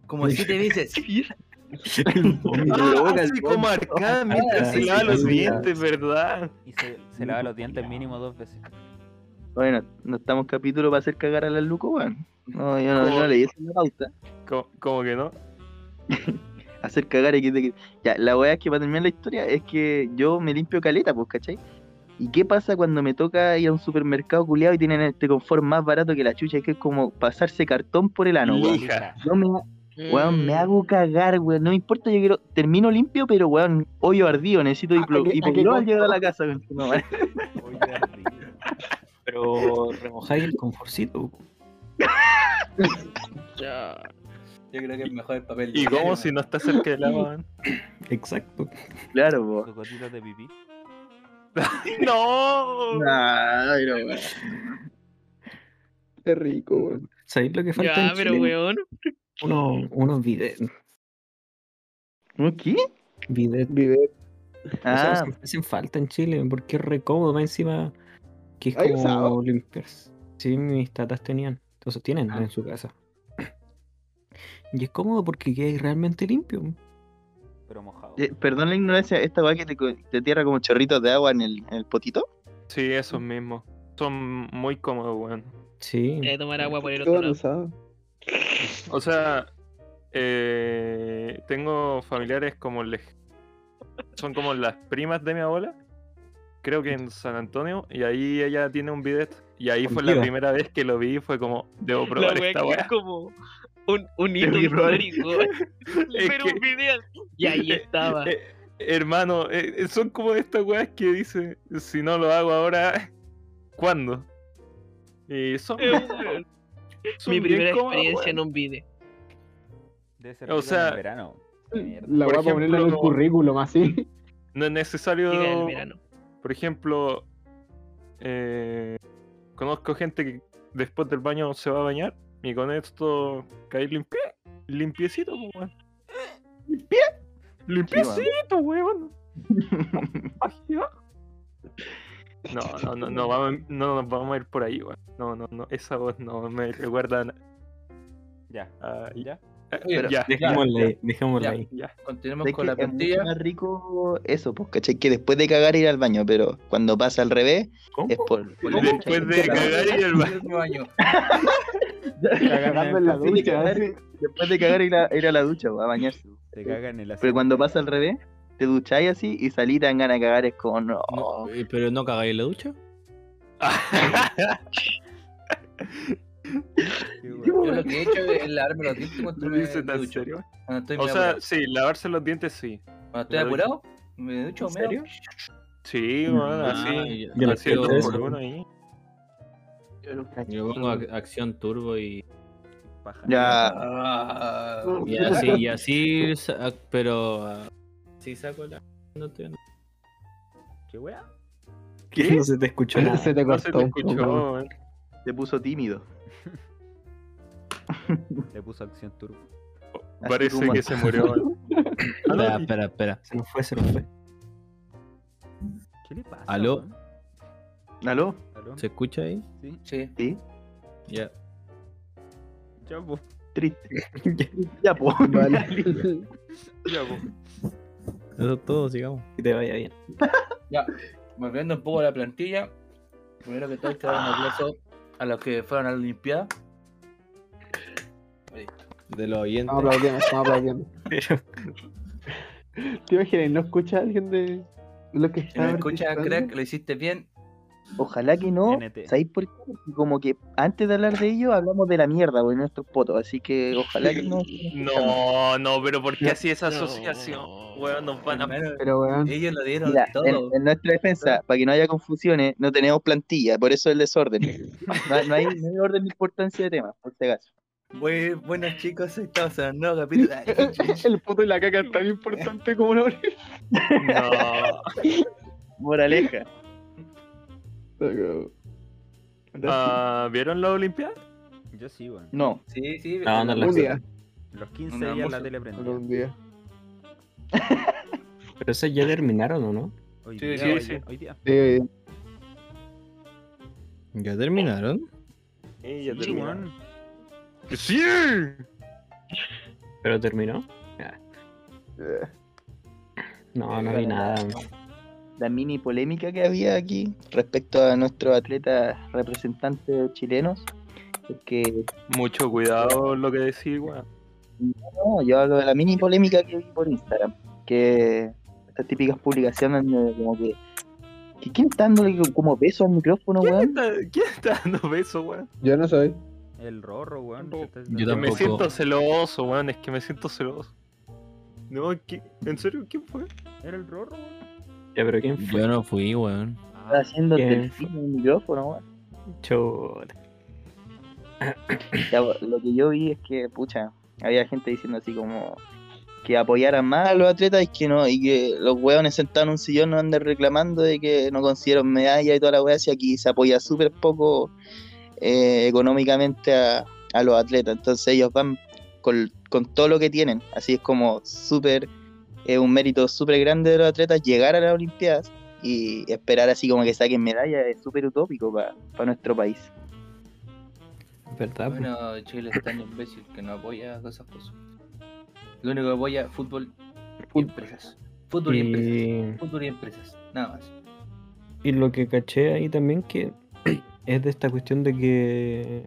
como siete veces. provoca Ah, el sí, como arcada mientras Ah, se sí, lava los dientes, ¿verdad? Y se, se lava los dientes mínimo dos veces. Bueno, no estamos capítulo para hacer cagar a la Luco, weón. No, yo no, ¿Cómo? no leí esa pauta. Co- Como que no. Hacer cagar y que te... Ya, la weá es que para terminar la historia es que yo me limpio caleta, pues, ¿cachai? ¿Y qué pasa cuando me toca ir a un supermercado culiado y tienen este confort más barato que la chucha? Que es como pasarse cartón por el ano, weón. Yo me, weón, me hago cagar, weón. No me importa, yo quiero... Termino limpio, pero, weón, hoyo ardido. Necesito ¿A hiplo- qué- a qué hipogloss al llegar a la casa, weón. No. Pero remojáis el conforcito. Ya. Yo creo que es mejor el papel. ¿Y cómo si no está cerca del agua? Exacto. Claro, po. Gotitas de pipí. ¡No! Ay, no, weón. Qué rico, weón. ¿Sabéis lo que falta Ya, en pero weón. Uno, unos bidet. ¿Un ¿Qué? bidet. Vive. O sea, Ah, hacen- falta en Chile porque es re cómodo, más encima que es ¿Hay como limpiarse. Sí, mis tatas tenían. Entonces tienen Ah. en su casa. Y es cómodo porque queda realmente limpio. Pero mojado. eh, perdón la ignorancia, esta weá que te, te tierra como chorritos de agua en el, en el potito. Sí, esos mismos. Son muy cómodos, weón. Sí. A tomar agua por el otro lado. O sea, eh, tengo familiares como les... Son como las primas de mi abuela. Creo que en San Antonio. Y ahí ella tiene un bidet. Y ahí fue la primera vez que lo vi. Fue como, debo La probar wea esta weá. como un, un hito histórico. Pero un video. Y ahí estaba. Eh, hermano, eh, son como estas weas que dice, si no lo hago ahora, ¿cuándo? Y son, Eh, son Mi primera experiencia en un video. Debe ser o sea, en el verano. Mierda. La voy a ponerla en el currículum así. No es necesario, Llega el verano. por ejemplo, eh, conozco gente que después del baño se va a bañar y con esto cae limpie, limpiecito, po, weón. Limpie, limpiecito, weón. No, no, no, no, vamos, no nos vamos a ir por ahí, weón. No, no, no, esa voz no me recuerda a... Ya. a- ¿Ya? a- Oye, ya, Dejémosla ahí. Dejémosla Ya. ahí. ya. Continuemos con la es plantilla. más rico eso, pues, ¿cachai? Que después de cagar ir al baño, pero cuando pasa al revés, ¿Cómo? es por, por Después de cagar y el baño. Cagando en la Después de ducha. cagar, así. después de cagar ir a, ir a la ducha, a bañarse. Te cagan en la Pero cuando pasa al revés, te ducháis así y salís tan ganas de cagar, es como, no. No, eh, ¿Pero no cagáis en la ducha? Yo lo que he hecho es lavarme los dientes cuando me, ducho. Cuando estoy, O medio sea, apurado. sí, lavarse los dientes sí. cuando estoy me ducho. apurado, me ducho. ¿En meo. serio? Sí, bueno, Ah, así. yo- yo no así eso. por uno ahí. Yo pongo ac- acción turbo y, Paja. Ya. Y así, y así, pero ah, sí saco la... No te... ¿Qué wea? Que no se te escuchó nada. Se te No se cortó. te escuchó. Se puso tímido. Le puso acción turbo. Así Parece que se murió. Ah, Espera, espera, espera. Se nos fue, se nos fue. ¿Qué le pasa? ¿Aló? ¿Aló? ¿Aló? ¿Se escucha ahí? Sí. Sí. ¿Sí? Ya. Ya, po. Triste. ya, pues. Vale. ya, po. Eso es todo, sigamos. Que te vaya bien. Ya, volviendo un poco a la plantilla. Primero que todo, hay que dar un aplauso a los que fueron a la Olimpiada. De los oyentes. Estamos aplaudiendo, estamos aplaudiendo. Pero ¿Te imaginas? ¿No escucha alguien de lo que Si está crack, lo hiciste bien. Ojalá que no. NT. ¿Sabéis por qué? Como que antes de hablar de ello hablamos de la mierda, güey, nuestros potos. Así que ojalá que no. No, no, pero ¿por qué No. así esa asociación? Weón, nos van a. Pero weón, ellos lo dieron Mira, todo. en, en nuestra defensa, para que no haya confusiones, no tenemos plantilla, por eso el desorden. No, hay- no hay, no hay orden ni importancia de temas, por si acaso. Bue- buenos chicos, estamos en un nuevo capítulo. El puto y la caca es tan importante como la No. Moraleja. Ah, ¿Vieron la Olimpiada? Yo sí, weón. No, Sí, sí. No, no la Un día, Los 15 Una días la tele prendía. un día. Pero eso ya terminaron, ¿o no? Hoy Sí, día, sí, hoy sí. día, hoy día. Eh, ¿Ya terminaron? Sí, ya Sí, terminaron. ¡Sí! ¿Pero terminó? Ya. eh, No, no vi nada. La mini polémica que había aquí respecto a nuestros atletas representantes chilenos es que Mucho cuidado lo que decís, weón. no, yo hablo de la mini polémica que vi por Instagram, que estas típicas publicaciones de como que, que ¿quién está dándole como peso al micrófono, ¿Quién weón? está, quién está dando beso, weón? yo no soy. El rorro, weón. Yo Yo Que me tampoco. siento celoso, weón. Es que me siento celoso. No, ¿qué- ¿en serio? ¿Quién fue? Era el rorro, weón. Ya, pero ¿quién fue? Yo no fui, weón. Está haciendo ¿Quién delfín en el micrófono, weón. Chota. Ya, lo que yo vi es que, pucha, había gente diciendo así como que apoyaran más a los atletas y que no, y que los hueones sentados en un sillón no anden reclamando de que no consiguieron medalla y toda la wea, si aquí se apoya súper poco eh, económicamente a, a los atletas, entonces ellos van con, con todo lo que tienen, así es como súper, es un mérito súper grande de los atletas llegar a las Olimpiadas y esperar así como que saquen medalla es súper utópico para nuestro país. ¿Verdad? Bueno, Chile es tan imbécil que no apoya cosas por su. Lo único que apoya fútbol y empresas. Fútbol y empresas. Fútbol y empresas. Nada más. y lo que caché ahí también que es de esta cuestión de que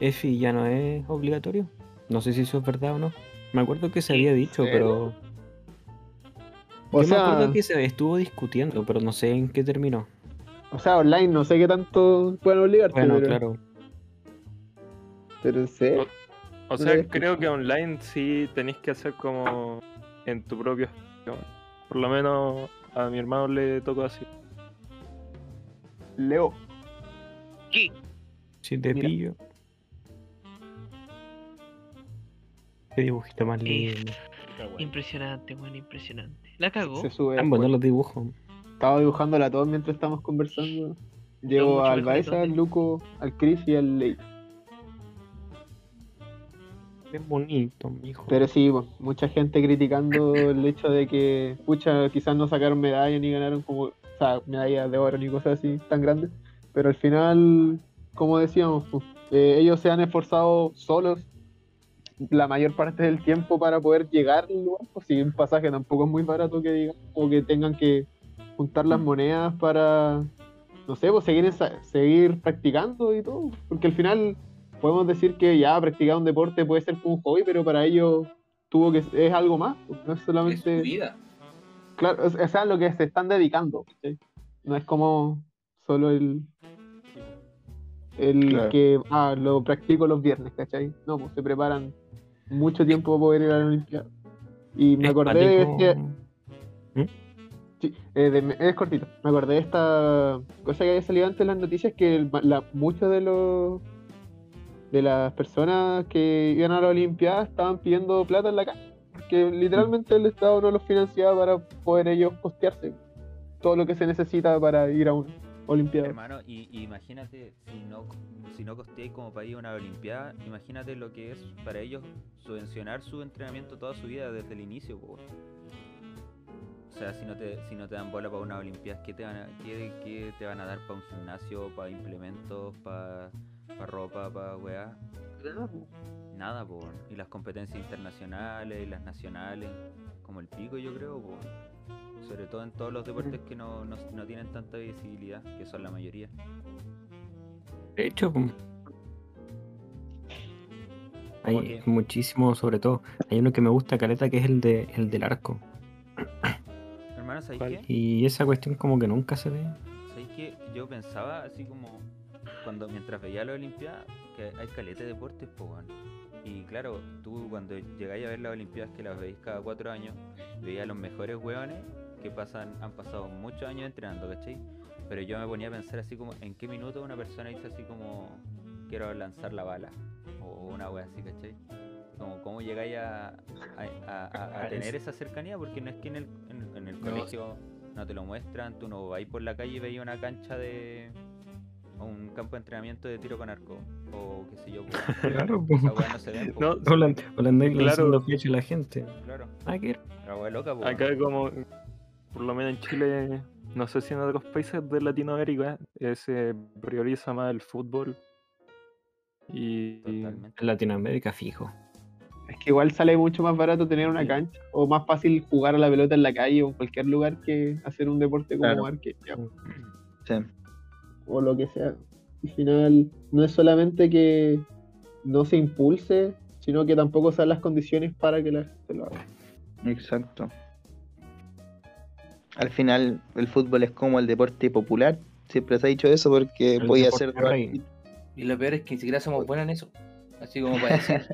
EFI ya no es obligatorio. No sé si eso es verdad o no. Me acuerdo que se había dicho, ¿En pero... O Yo me acuerdo sea, que se estuvo discutiendo, pero no sé en qué terminó. o sea, online no sé qué tanto pueden obligarte, Bueno, pero, claro. pero serio. O sea, creo que online sí tenéis que hacer como en tu propio. Por lo menos a mi hermano le tocó así. Leo. Si te Mira. pillo. Qué dibujito más lindo. Impresionante, weón, impresionante. La cagó. Se sube. Están buenos los dibujos. Estaba dibujándola a todos mientras estábamos conversando. Llevo al Baeza, al. Luco, al Chris y al Ley. Bien bonito, mijo. Pero sí, mucha gente criticando el hecho de que, pucha, quizás no sacaron medallas ni ganaron como, o sea, medallas de oro ni cosas así tan grandes. Pero al final, como decíamos, eh, ellos se han esforzado solos la mayor parte del tiempo para poder llegar al lugar. Pues si un pasaje tampoco es muy barato que digan, o que tengan que juntar las monedas para, no sé, pues seguir, ensa- seguir practicando y todo. Porque al final podemos decir que ya practicar un deporte puede ser como un hobby, pero para ellos tuvo que es algo más, pues, no es Es su solamente vida. claro, es, es a lo que se están dedicando, no es como solo el el Claro. que ah, lo practico los viernes, ¿cachai? No, pues se preparan mucho tiempo para poder ir a la Olimpiada. Y me acordé de este, Sí, eh, de- es cortito. Me acordé de esta cosa que había salido antes en las noticias que la- muchos de los de las personas que iban a la Olimpiada estaban pidiendo plata en la calle. Porque literalmente el Estado no los financiaba para poder ellos costearse todo lo que se necesita para ir a una Olimpiadas. Hermano, y, y imagínate, si no, si no costeáis como país una Olimpiada, imagínate lo que es para ellos subvencionar su entrenamiento toda su vida desde el inicio, po. O sea, si no te, si no te dan bola para una Olimpiadas, ¿qué te van a, qué, qué te van a dar para un gimnasio, para implementos, para, para ropa, para weá? Nada, po. Y las competencias internacionales y las nacionales, como el pico, yo creo, po. Sobre todo en todos los deportes que no, no, no tienen tanta visibilidad, que son la mayoría. De hecho, pum. hay muchísimo, sobre todo. Hay uno que me gusta, Caleta, que es el, de, el del arco. Hermano, ¿sabéis ¿Cuál? qué? Y esa cuestión como que nunca se ve. ¿Sabéis qué? Yo pensaba así como cuando mientras veía la Olimpiada que hay caleta de deportes, pues. Y claro, tú cuando llegáis a ver las Olimpiadas que las veis cada cuatro años, veías a los mejores weones que pasan, han pasado muchos años entrenando, ¿cachai? Pero yo me ponía a pensar así como en qué minuto una persona dice así como quiero lanzar la bala. O una wea así, ¿cachai? Como cómo llegáis a, a, a- a- a tener esa cercanía, porque no es que en el, en, en el No. colegio no te lo muestran, tú no vais por la calle y veis una cancha de. o un campo de entrenamiento de tiro con arco, o qué sé yo. pues, Claro, weá no se ve, po, No, la, Claro. gente. claro, Ah, weá loca, po, Acá como, por lo menos en Chile, no sé si en otros países de Latinoamérica eh, se prioriza más el fútbol. Y totalmente. en Latinoamérica fijo. Es que igual sale mucho más barato tener una Sí. cancha o más fácil jugar a la pelota en la calle o en cualquier lugar que hacer un deporte como Claro. arque Sí. o lo que sea. Al final no es solamente que no se impulse, sino que tampoco sean las condiciones para que la gente lo haga. Exacto. Al final, el fútbol es como el deporte popular. Siempre se ha dicho eso porque El podía deporte ser. rey. Y lo peor es que ni siquiera somos buenos en eso. Así como para decir,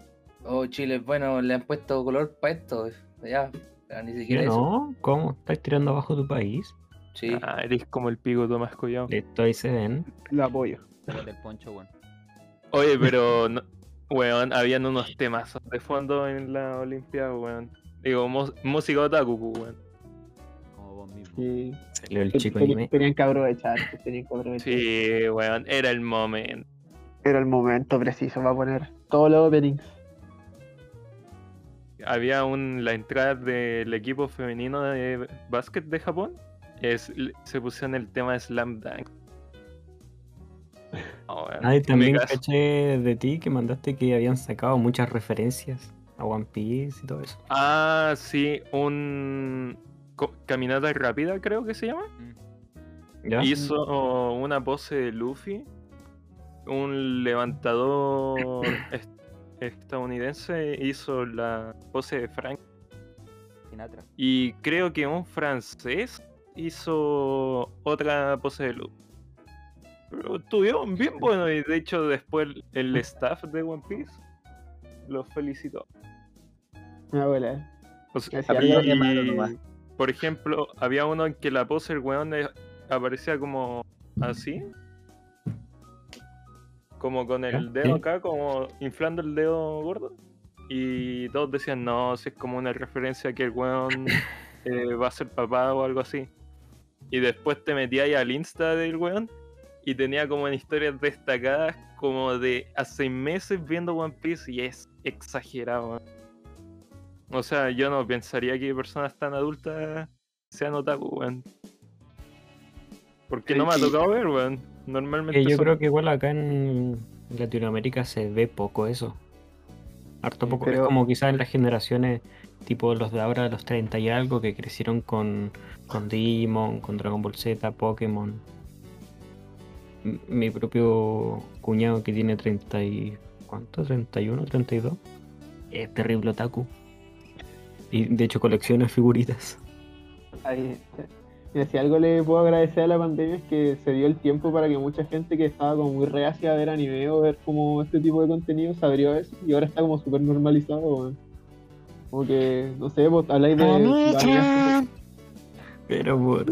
oh, Chile bueno, le han puesto color para esto. Ya, pero ni ¿Qué siquiera eso. no? ¿Cómo? ¿Estás tirando abajo tu país? Sí. ah, eres como el pico Tomás Collado. Listo, ahí se ven. Lo apoyo. El poncho, weón. Oye, pero, no, weón, habían unos temas de fondo en la Olimpiada, weón. Digo, música otaku, pues, weón. Salió el chico ten- anime. Tenían que aprovechar, pues, tenían que aprovechar. Sí, weón, era el momento. Era el momento preciso para poner todos los openings. Había un, la entrada del equipo femenino de básquet de Japón. Es, se pusieron el tema de Slam Dunk. Oh, también caché de ti que mandaste que habían sacado muchas referencias a One Piece y todo eso. Ah, sí, un. Caminata rápida, creo que se llama. ¿Ya? Hizo una pose de Luffy, un levantador est- estadounidense hizo la pose de Frank Sinatra. y creo que un francés hizo otra pose de Luffy. Pero estuvieron bien buenos y de hecho después el staff de One Piece los felicitó. Abuela. O sea, y. por ejemplo, había uno en que la pose el weón eh, aparecía como así. Como con el dedo acá, como inflando el dedo gordo. Y todos decían, no, si es como una referencia a que el weón eh, va a ser papá o algo así. Y después te metías ahí al Insta del weón y tenía como en historias destacadas como de hace meses viendo One Piece y es exagerado. O sea, yo no pensaría que personas tan adultas sean otaku, weón. Porque no me ha tocado ver, weón. Normalmente Que yo son- creo que igual acá en Latinoamérica se ve poco eso. Harto poco. Pero- Es como quizás en las generaciones tipo los de ahora, los 30 y algo, que crecieron con, con Digimon, con Dragon Ball Z, Pokémon. M- Mi propio cuñado que tiene 30 y... ¿Cuánto? ¿31? ¿32? Es terrible otaku. Y de hecho colecciona figuritas. Ahí, mira, si algo le puedo agradecer a la pandemia es que se dio el tiempo para que mucha gente que estaba como muy reacia a ver anime o ver como este tipo de contenido se abrió a eso y ahora está como súper normalizado, weón. Como que, no sé, vos habláis de, Pero por...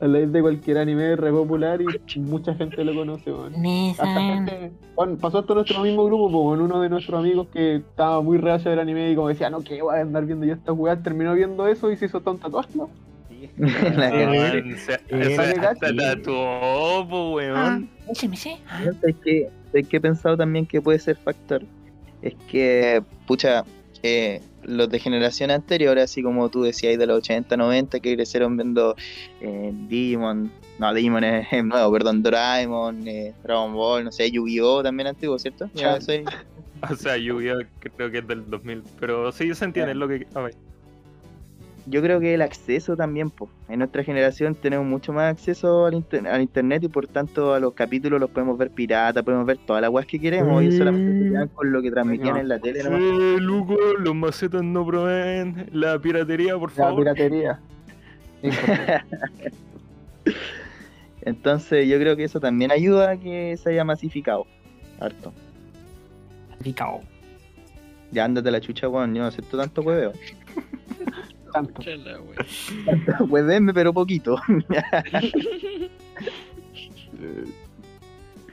habláis de cualquier anime re popular y mucha gente lo conoce, weón. Hasta gente, bueno, pasó esto en nuestro mismo grupo, pues, con uno de nuestros amigos que estaba muy reacio ver anime y como decía, no, que voy a andar viendo yo esta weá, terminó viendo eso y se hizo todo un tatuaje, ¿no? Sí. La hasta tatuó, weón. ¿Sabes qué? ¿Sabes qué he pensado también que puede ser factor? Es que, pucha, eh, los de generación anterior, así como tú decías, de los 80, 90, que crecieron viendo eh, Digimon, no, Digimon es, es nuevo, perdón, Doraemon, eh, Dragon Ball, no sé, Yu-Gi-Oh! también antiguo, ¿cierto? Ya soy- O sea, Yu-Gi-Oh! creo que es del 2000. Pero sí se entiende lo que. A ver. Yo creo que el acceso también, pues. En nuestra generación tenemos mucho más acceso al, inter- al internet y por tanto a los capítulos los podemos ver pirata, podemos ver todas las weas que queremos y solamente se quedan con lo que transmitían No. en la tele. nomás. Eh, Luco, los macetas no proveen la piratería, por La favor. piratería. Importante. Entonces yo creo que eso también ayuda a que se haya masificado. Harto. Picao. Ya ándate la chucha, weón. Yo no acepto tanto hueveo. Tanto. Huevenme, pero poquito.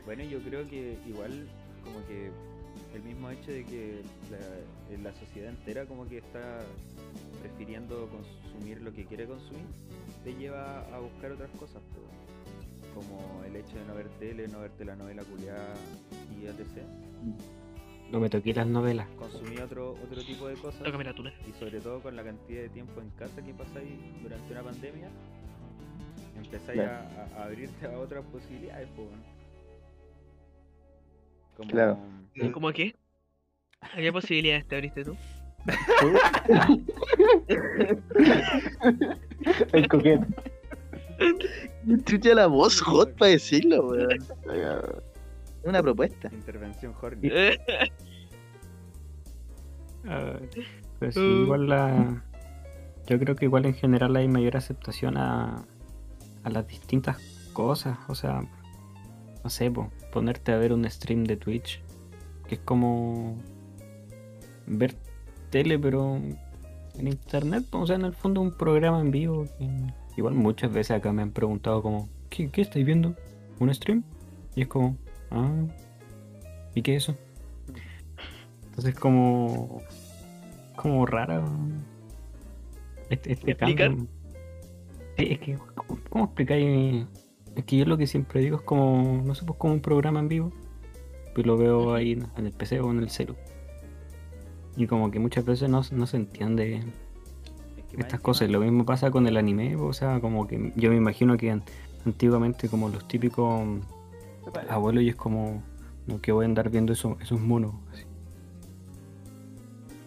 Bueno, yo creo que igual como que el mismo hecho de que la, la sociedad entera como que está prefiriendo consumir lo que quiere consumir, te lleva a buscar otras cosas, como el hecho de no ver tele, no verte la novela culiada y etc. No me toqué las novelas. Consumir otro, otro tipo de cosas Tócame la tuna. y sobre todo con la cantidad de tiempo en casa que pasáis durante una pandemia, empezáis Claro. a, a abrirte a otras posibilidades, po. Como, Claro. ¿Cómo qué? ¿A qué posibilidades te abriste tú? El coquete. Chucha la voz hot para decirlo, weón. Una propuesta. Intervención horny. Pues sí, Mm. igual la. Yo creo que igual en general hay mayor aceptación a, a las distintas cosas. O sea, no sé, po, ponerte a ver un stream de Twitch, que es como ver tele, pero en internet, po, o sea, en el fondo un programa en vivo. que igual muchas veces acá me han preguntado como, ¿qué, qué estáis viendo? ¿Un stream? Y es como, ah, ¿y qué es eso? Entonces como como raro este, este ¿Explicar? cambio. Sí, es que ¿cómo, cómo explicáis? Es que yo lo que siempre digo es como, no sé, pues como un programa en vivo, pues lo veo ahí en el PC o en el celu. Y como que muchas veces no, no se entiende Es que más estas cosas. Lo mismo pasa con el anime, o sea, como que yo me imagino que an- antiguamente como los típicos abuelos y es como, no, que voy a andar viendo eso, esos monos, así.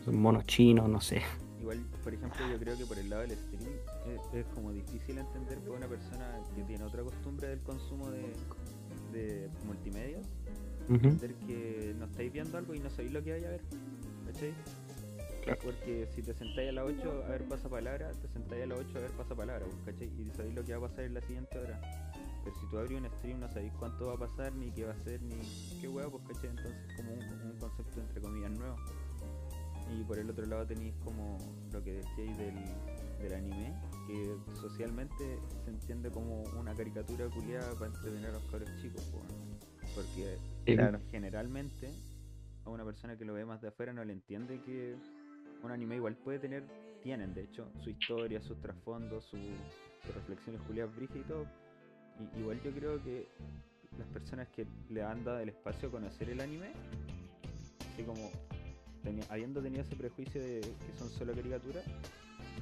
Esos monos chinos, no sé. Igual, por ejemplo, yo creo que por el lado del stream es, es como difícil entender para una persona que tiene otra costumbre del consumo de, de multimedios, Ujú. entender que no estáis viendo algo y no sabéis lo que vaya a ver. ¿Cachai? Porque si te sentáis a las 8 a ver pasapalabra, te sentáis a las 8 a ver pasapalabra, ¿cachai? Y sabéis lo que va a pasar en la siguiente hora. Pero si tú abrís un stream no sabéis cuánto va a pasar, ni qué va a ser, ni qué huevo, pues, ¿cachai? Entonces como un, un concepto entre comillas nuevo. Y por el otro lado tenéis como lo que decíais del, del anime, que socialmente se entiende como una caricatura culiada para entretener a los cabros chicos, weón. porque. Claro. generalmente a una persona que lo ve más de afuera no le entiende que un anime igual puede tener, tienen de hecho, su historia, sus trasfondos, su- sus reflexiones culiadas brígidas y todo. Y, igual yo creo que las personas que le han dado el espacio a conocer el anime, así como teni- habiendo tenido ese prejuicio de que son solo caricaturas,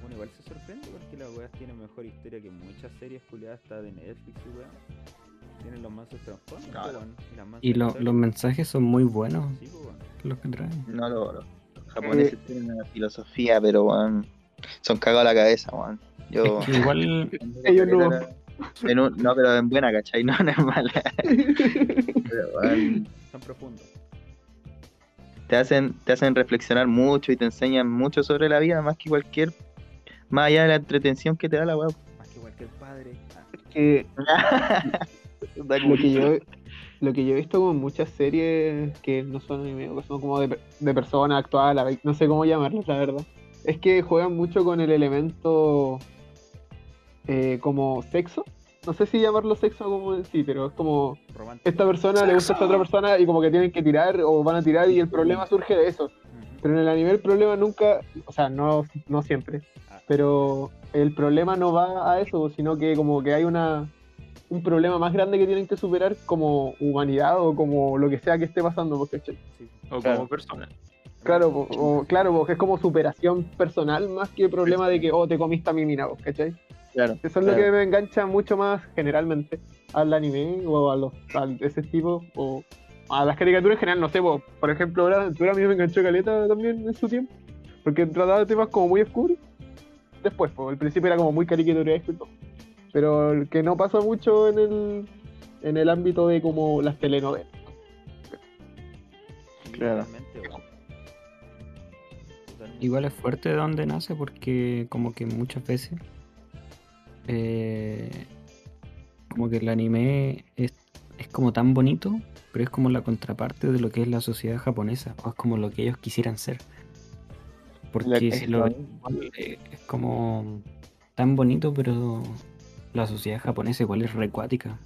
uno igual se sorprende porque las weas tienen mejor historia que muchas series culiadas hasta de Netflix y weas. Tienen los mansos trasfondos, po, Claro. y Y lo- los mensajes son muy buenos, Sí, weón. los que traen. No, lo- los japoneses tienen una filosofía, pero weón, son cagados a la cabeza, weón. Yo. Es que igual, Ellos no. En un- no, pero en buena, ¿cachai? No, no es mala. Pero, weón, Son profundos. te hacen, te hacen reflexionar mucho y te enseñan mucho sobre la vida, más que cualquier, más allá de la entretención que te da la weá. Más que cualquier padre. Que lo que yo lo que yo he visto como en muchas series que no son anime, que son como de, de persona actual, no sé cómo llamarlas, la verdad. Es que juegan mucho con el elemento eh, como sexo. No sé si llamarlo sexo como en sí, pero es como romántico. esta persona le gusta a esta otra persona y como que tienen que tirar o van a tirar y el problema surge de eso. Pero en el anime el problema nunca, o sea, no, no siempre, pero el problema no va a eso, sino que como que hay una un problema más grande que tienen que superar como humanidad o como lo que sea que esté pasando, pues, ¿cachai? O Claro. como persona. Claro, o- claro, porque es como superación personal más que problema de que, oh, te comiste a mi mina, ¿cachai? Claro. Eso es lo que me engancha mucho más generalmente al anime o a los a ese tipo o a las caricaturas en general, no sé, po, por ejemplo, Hora de Aventura a mí me enganchó Caleta también en su tiempo, porque trataba de temas como muy oscuros. Después, pues, al principio era como muy caricaturesco y todo. Pero el que no pasa mucho en el en el ámbito de como las telenovelas. Claro. Igual es fuerte de donde nace porque como que muchas veces eh, como que el anime es, es como tan bonito, pero es como la contraparte de lo que es la sociedad japonesa, o es como lo que ellos quisieran ser. Porque si lo eh, es como tan bonito, pero la sociedad japonesa igual es recuática.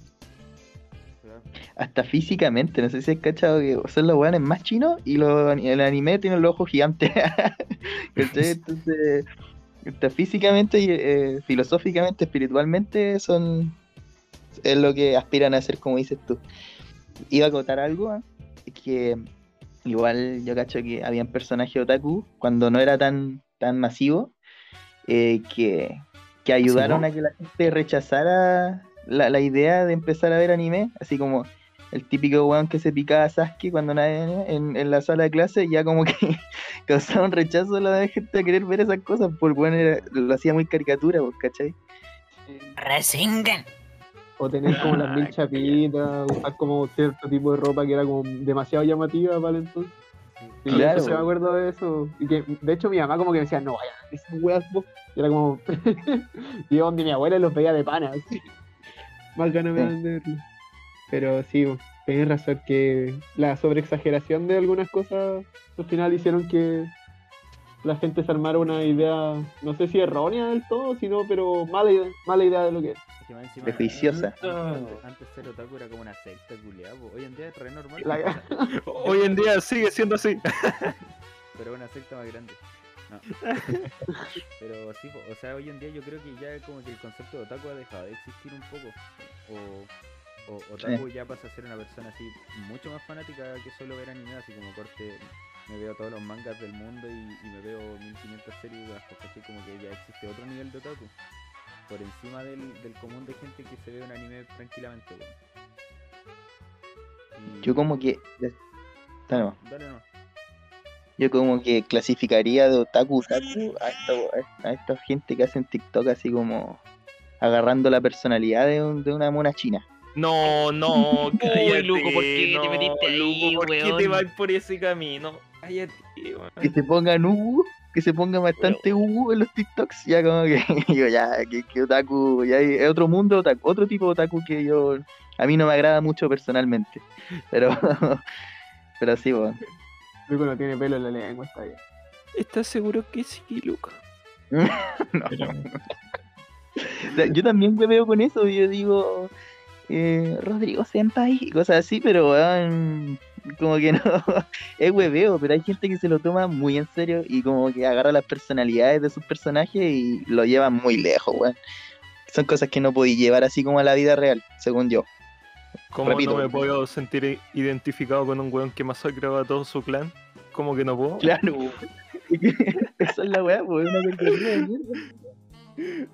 Hasta físicamente, no sé si has cachado que son los weones más chinos y los, el anime tiene los ojos gigantes. Entonces, físicamente, y, eh, filosóficamente, espiritualmente, son es lo que aspiran a ser, como dices tú. Iba a acotar algo, ¿eh? que igual yo cacho que habían personajes otaku cuando no era tan, tan masivo, eh, que, que ayudaron ¿no? a que la gente rechazara la, la idea de empezar a ver anime, así como el típico weón que se picaba a Sasuke cuando nadie en, en la sala de clase, ya como que causaba un rechazo a la gente a querer ver esas cosas, porque bueno, era- lo hacía muy caricatura, pues, ¿cachai? Resingen. O tener como las mil chapitas, usar como cierto tipo de ropa que era como demasiado llamativa para el entonces. Sí, Claro. yo me acuerdo de eso. Y que, de hecho, mi mamá como que me decía, no vayan a ver esas weas, vos. Y era como. y yo donde mi abuela los veía de pana. así. Más ganas me Sí. dan de verlo. Pero sí, tenés razón que la sobreexageración de algunas cosas al final hicieron que la gente se armara una idea, no sé si errónea del todo, sino, pero mala idea, mala idea de lo que es. Es que más encima, Prejuiciosa. Antes, ser otaku era como una secta culiada, po. hoy en día es re normal, La- Hoy en día sigue siendo así. pero una secta más grande. No. pero sí, po, o sea, hoy en día yo creo que ya como que el concepto de otaku ha dejado de existir un poco. O, o otaku ya pasa a ser una persona así mucho más fanática que solo ver anime, así como corte, me veo todos los mangas del mundo y, y me veo 1500 series, ¿cachai? como que ya existe otro nivel de otaku. Por encima del, del común de gente que se ve un anime tranquilamente. Y- Yo como que... Dale, no. Dale, no. Yo como que clasificaría de otaku otaku a esta, a esta gente que hacen TikTok así como agarrando la personalidad de, un- de una mona china. No, no, cállate. Luco, ¿por qué te no, metiste ahí, Luco, ¿por qué weón? te vas por ese camino? Cállate, weón. Que se pongan Ubu, que se ponga bastante Ubu en los TikToks, ya como que digo, ya, que, que otaku, ya hay- es otro mundo otaku, otro tipo de otaku que yo, a mí no me agrada mucho personalmente, pero, pero sí, bueno. Luco no tiene pelo en la lengua, está bien. ¿Estás seguro que sí, Luco? O sea, yo también me veo con eso, yo digo, eh, Rodrigo Senpai, y cosas así, pero weón, como que no, es hueveo, pero hay gente que se lo toma muy en serio y como que agarra las personalidades de sus personajes y lo lleva muy lejos, weón. Son cosas que no podí llevar así como a la vida real, según yo. ¿Cómo Repito. no me puedo sentir identificado con un weón que masacraba a todo su clan? ¿Cómo que no puedo? Claro, esa es la weá, pues, una mierda.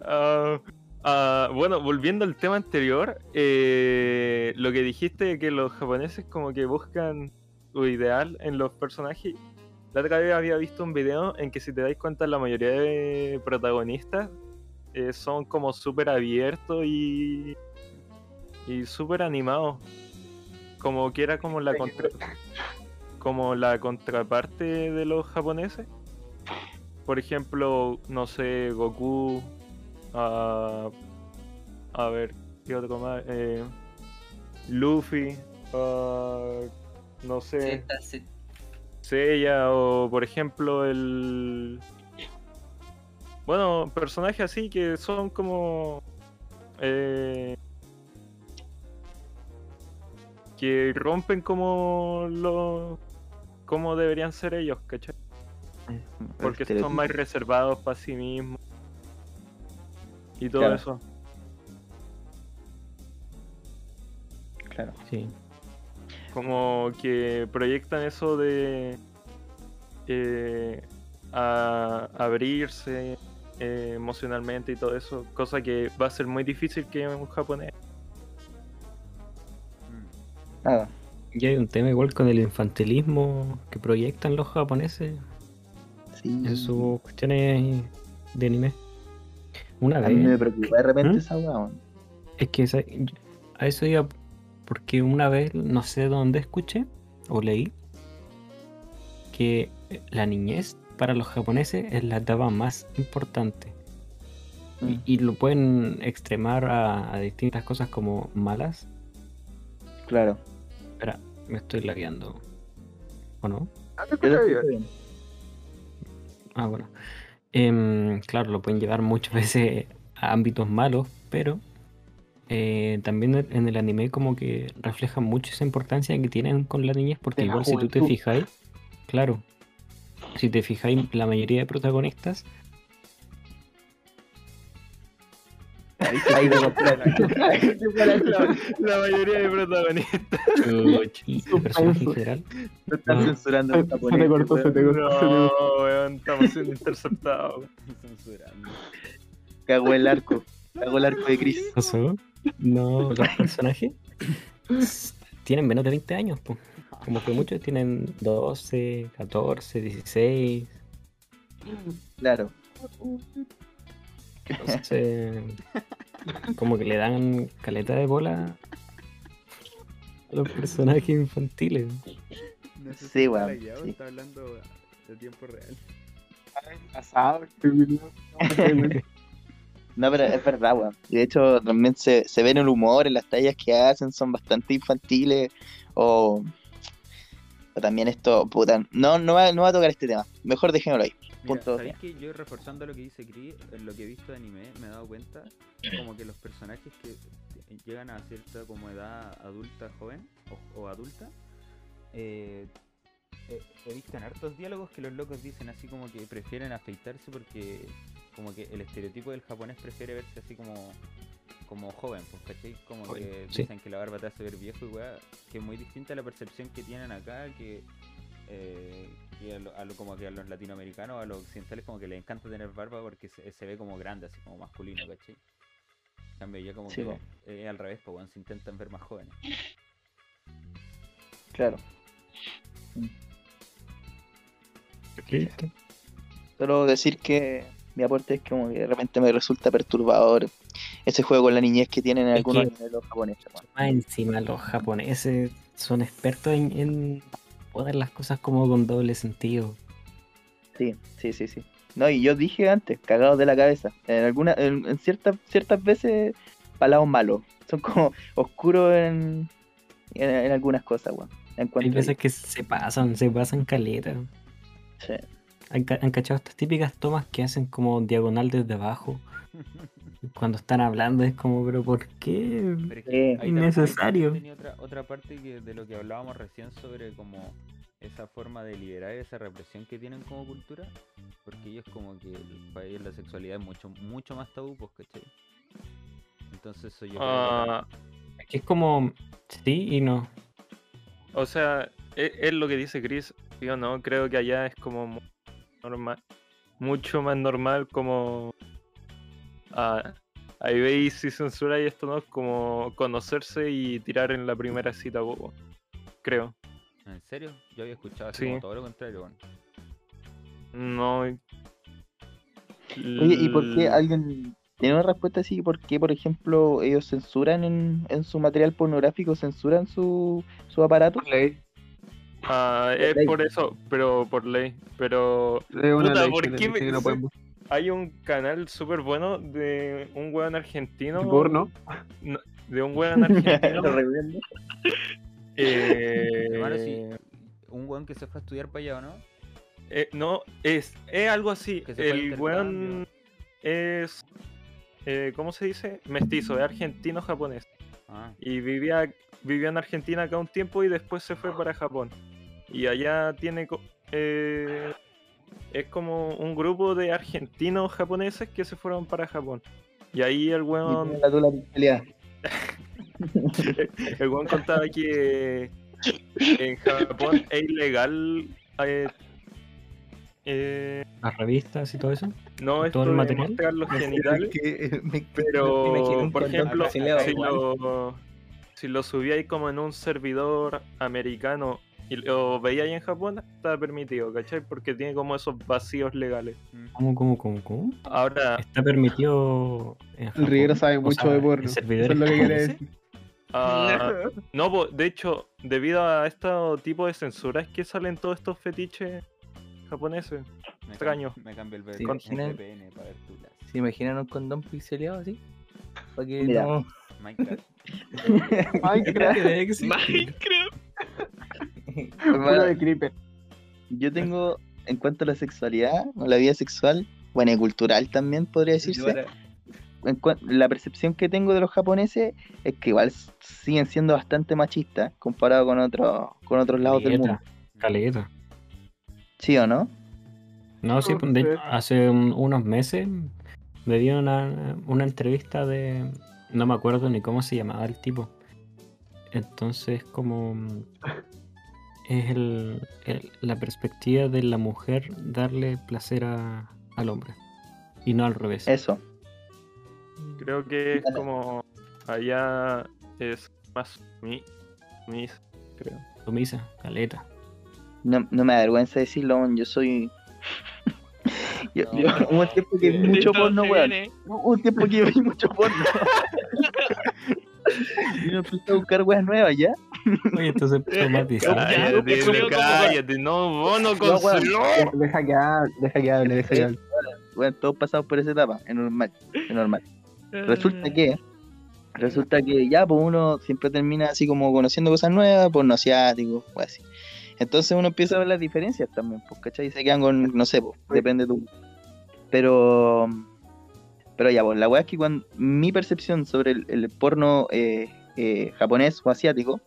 Ah, ah, bueno, volviendo al tema anterior, eh, lo que dijiste que los japoneses como que buscan su ideal en los personajes. La otra vez había visto un video en que si te dais cuenta la mayoría de protagonistas eh, son como súper abiertos y, y súper animados. Como que era como la como la contraparte de los japoneses. Por ejemplo, no sé, Goku, a a ver, ¿qué otro más? Eh, Luffy, ah, no sé. Seiya o por ejemplo el... Bueno, personajes así que son como... eh, que rompen como lo... como deberían ser ellos, ¿cachai? Porque estereotipo. son más reservados para sí mismos. Y todo Claro. eso. Claro. Sí. Como que proyectan eso de eh, a- abrirse eh, emocionalmente y todo eso, cosa que va a ser muy difícil que un japonés. Nada. Y hay un tema igual con el infantilismo que proyectan los japoneses Sí. en sus cuestiones de anime. Una A mí me preocupa de repente ¿Mm? esa weá, weón. Es que esa- a eso iba porque una vez, no sé dónde escuché o leí, que la niñez para los japoneses es la etapa más importante. Mm. Y, y lo pueden extremar a, a distintas cosas como malas. Claro. Espera, me estoy lagueando. ¿O no? Yo te bien. Ah, bueno. Em, claro, lo pueden llevar muchas veces a ámbitos malos, pero eh, también en- el anime como que refleja mucho esa importancia que tienen con la niñez, porque la igual si tú te fijáis, claro, si te fijáis, la mayoría de protagonistas, Ahí. La mayoría de protagonistas. personaje en general, Lo están Ah. censurando Se, te cortó, se te cortó, No, weón, estamos siendo interceptados. Censurando. Cagó el arco. Cagó el arco de Chris. pasó, no, los personajes tienen menos de 20 años, po. como que muchos tienen 12, 14, 16. Claro. Entonces, como que le dan caleta de bola a los personajes infantiles. No sé Sí, si weón, sí. Está hablando de tiempo real. Pasado. No, pero es verdad, weón. Y de hecho, también se, se ve en el humor, en las tallas que hacen, son bastante infantiles. O, o también esto, puta. No, no va, no va a tocar este tema. Mejor dejémoslo ahí. Mira, Punto. ¿sabéis que yo reforzando lo que dice Chris, en lo que he visto de anime, me he dado cuenta como que los personajes que llegan a cierta como edad adulta, joven o, o adulta, eh, he, he visto en hartos diálogos que los locos dicen así como que prefieren afeitarse porque como que el estereotipo del japonés prefiere verse así como como joven, pues, ¿cachai? Como Joven, que sí. dicen que la barba te hace ver viejo y weá, que es muy distinta a la percepción que tienen acá, que eh, y a lo, a lo- como que a los latinoamericanos, a los occidentales, como que les encanta tener barba porque se, se ve como grande, así como masculino, ¿cachai? En cambio, ya como Sí, que es al revés, pues, se intentan ver más jóvenes. Claro. Listo. Solo decir que mi aporte es que como que de repente me resulta perturbador ese juego con la niñez que tienen algunos de los japoneses. Más encima los japoneses son expertos en, en poner las cosas como con doble sentido. Sí, sí, sí, sí. No, y yo dije antes, cagados de la cabeza. En alguna, en, en ciertas, ciertas veces, palados malos. Son como oscuros en, en, en algunas cosas, weón. Hay veces que se pasan, se pasan caleta. Sí. ¿Han, han cachado estas típicas tomas que hacen como diagonal desde abajo? Cuando están hablando es como, pero ¿por qué? Pero es que también- Innecesario. tenía otra, otra parte que, de lo que hablábamos recién sobre como esa forma de liberar esa represión que tienen como cultura, porque ellos como que el- para ellos la sexualidad es mucho, mucho más tabú, pues, ¿cachai? Entonces eso yo creo que Ah, Es como sí y no. o sea, es, es lo que dice Chris. Yo no, creo que allá es como normal, mucho más normal como ah, ahí veis si censura y esto no, como conocerse y tirar en la primera cita, bobo. Creo. ¿En serio? Yo había escuchado así Sí. como todo lo contrario. No. Oye, ¿y por qué alguien tiene una respuesta así? ¿Por qué, por ejemplo, ellos censuran en, en su material pornográfico, censuran su, su aparato? Ley. Ah, Por es ley. por eso, pero por ley. Pero Es una Puta, ley ¿por qué dice me- que no podemos. Hay un canal súper bueno de un weón argentino. Porno. no, de un weón argentino. Eh, Hermano, sí. Un weón que se fue a estudiar para allá, ¿o no? eh, no, es, es algo así. El weón es. eh, ¿Cómo se dice? Mestizo, es argentino-japonés. Ah, Y vivía, vivió en Argentina acá un tiempo y después se fue para Japón. Y allá tiene eh, es como un grupo de argentinos japoneses que se fueron para Japón. Y ahí el weón, La tula pixeleada. el weón contaba que en Japón es ilegal eh, eh, Las revistas y todo eso. no ¿Todo esto el material? mostrar los genitales, Que, me- pero por ejemplo, si lo, si lo subíais como en un servidor americano y lo veíais en Japón, está permitido, ¿cachai? Porque tiene como esos vacíos legales. ¿Cómo, cómo, cómo, cómo? Ahora, Está permitido. en El? Riguero sabe O mucho sea, de porno. Eso es lo que quiere decir. ah, no, de hecho, debido a este tipo de censuras que salen todos estos fetiches japoneses. Me Extraño. cam- Me cambio el ¿Se VPN imaginan? VPN para ver tulas. ¿Se imaginan un condón pixeleado así? Para que no. Minecraft. Minecraft, Minecraft. Puro de creeper. Yo tengo, en cuanto a la sexualidad, o la vida sexual, bueno, y cultural también podría decirse, en cua- la percepción que tengo de los japoneses es que igual siguen siendo bastante machistas comparado con otros con otros lados del mundo. Caleta. ¿Sí o no? No, sí, de hecho, hace un- unos meses me dio una, una entrevista de. No me acuerdo ni cómo se llamaba el tipo. Entonces, como. Es el, el- la perspectiva de la mujer darle placer a- al hombre. Y no al revés. Eso. Creo que es como allá es más mi, mis, creo. Sumisa, caleta. No, no me da vergüenza decirlo, yo soy... yo, un tiempo que vi mucho porno, weón. un tiempo que vi mucho porno. y me empecé a buscar weas nuevas, ¿ya? Oye, entonces traumatizado. Ya, Cállate, creo que- cállate, no, vos no No. Deja que hable, deja que hable, deja que hable. Bueno, todos pasamos por esa etapa, es normal, es normal. Resulta que, resulta que ya, pues uno siempre termina así como conociendo cosas nuevas, porno asiático, pues así. Entonces uno empieza a ver las diferencias también, pues, ¿cachai? Y se quedan con, no sé, pues, depende de tu. Pero, pero ya, pues, la weá es que cuando mi percepción sobre el, el porno eh, eh, japonés o asiático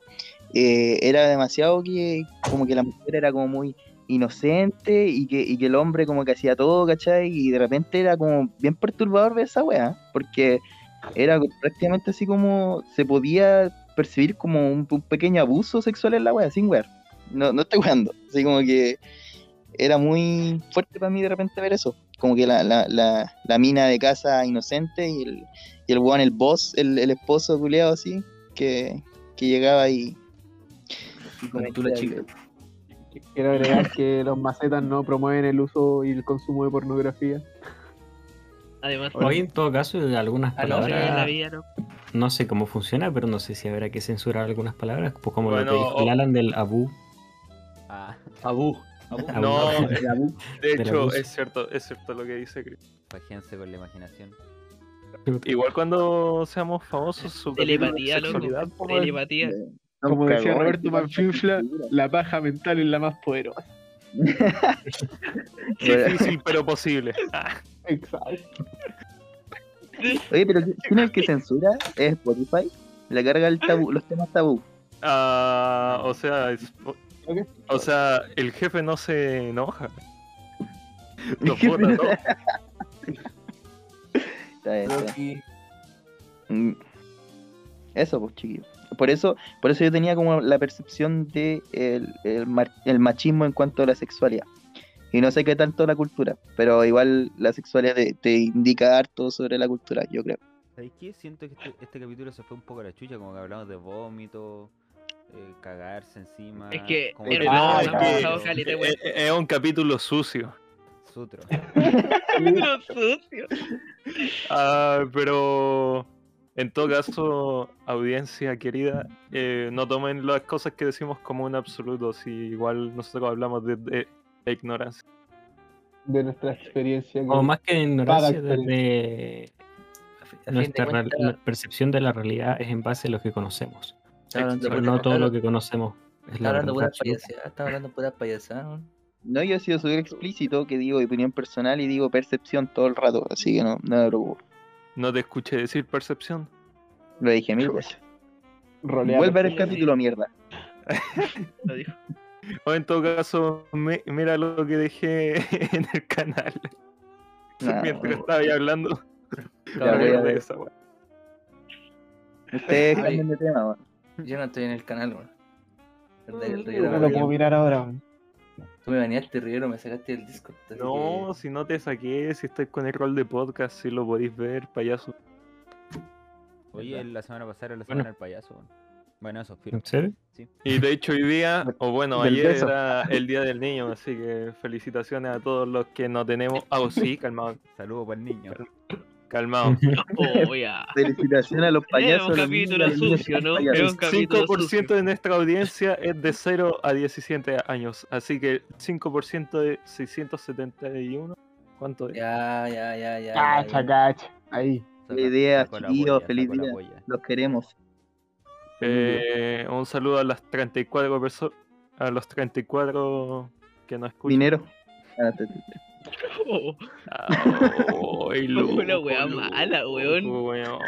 eh, era demasiado que, como que la mujer era como muy inocente y que, y que el hombre como que hacía todo, ¿cachai? Y de repente era como bien perturbador ver esa weá, porque era prácticamente así como se podía percibir como un, pequeño abuso sexual en la weá, sin wear. No, no estoy weando, así como que era muy fuerte para mí de repente ver eso. Como que la, la, la, la mina de casa inocente y el, y el weón, el boss, el, el esposo culeado así, que, que llegaba y. y Con tu la chica. Quiero agregar que los macetas no promueven el uso y el consumo de pornografía. Además, Hoy, en todo caso, algunas la palabras. vida, ¿no? No sé cómo funciona, pero no sé si habrá que censurar algunas palabras. Pues como Bueno, lo que dijo Alan del Abu. Ah, Abu. Abu. No, Abu. de hecho, es cierto, es cierto lo que dice Chris. fájense con la imaginación. Igual cuando seamos famosos, su Telepatía, de loco. Telepatía. Como Nunca, decía. Roberto Manfinfla, la paja mental es la más poderosa. Difícil, pero posible. Exacto. Oye, pero ¿quién es el que censura? ¿Es Spotify? Le carga el tabú, los temas tabú. ah, o sea, es- o sea, el jefe no se enoja. Jefe bota no- todo. Está bien, está Mm. Eso, pues chiquillos. Por eso, por eso yo tenía como la percepción de el, el mar- el machismo en cuanto a la sexualidad. Y no sé qué tanto la cultura, pero igual la sexualidad te, te indica harto sobre la cultura, yo creo. ¿Sabéis qué? Siento que este, este capítulo se fue un poco a la chucha, como que hablamos de vómito, eh, cagarse encima. Es que, no, es un capítulo sucio. Sutro. Pero sucio. Ah, pero en todo caso, audiencia querida, eh, no tomen las cosas que decimos como un absoluto, si igual nosotros hablamos de, de- de ignorancia. De nuestra experiencia. O más que ignorancia, Cada desde de nuestra la percepción de la realidad es en base a lo que conocemos. Pero pura- no todo lo que conocemos es Está la hablando verdad. puras payasadas, está hablando puras payasadas. ¿no? No, yo he sido súper explícito, que digo opinión personal y digo percepción todo el rato, así que no, no me preocupo. No te escuché decir percepción. Lo dije mil veces. Vuelve a ver el capítulo, mierda. Lo dijo. O en todo caso, mi- mira lo que dejé en el canal. Nah, Mientras bueno. estaba ahí hablando. Ya me voy a ver. esa. Ustedes Ay. cambien de tema, weón. Yo no estoy en el canal, weón. No me lo puedo mirar ahora. weón. Tú me baneaste, Rivero, me sacaste del Discord. así No, si no te saqué, si estoy con el rol de podcast, si lo podéis ver, payaso. Oye, la semana pasada era la Bueno. semana del payaso. Bueno, eso, firme. ¿En serio? Sí. Y de hecho hoy día, o bueno, ayer beso. era el Día del Niño, así que felicitaciones a todos los que no tenemos... Ah, oh, sí, calmado, Saludos para el niño. Calmado. Oh. Felicitaciones a los Es payasos. un los niños, capítulo niños sucio, ¿no? Es un capítulo 5% sucio. de nuestra audiencia es de 0 a 17 años, así que 5% de 671, ¿cuánto es? Ya, ya, ya, ya. ya, Cacha, cacha. Ahí. Sacó la chiquillos, feliz día. Los queremos. Eh, un saludo a las 34 personas, a los 34 que nos escuchan. Dinero. Ah, te- te- te. Ay, loco, Una wea loco, mala, weón. weón.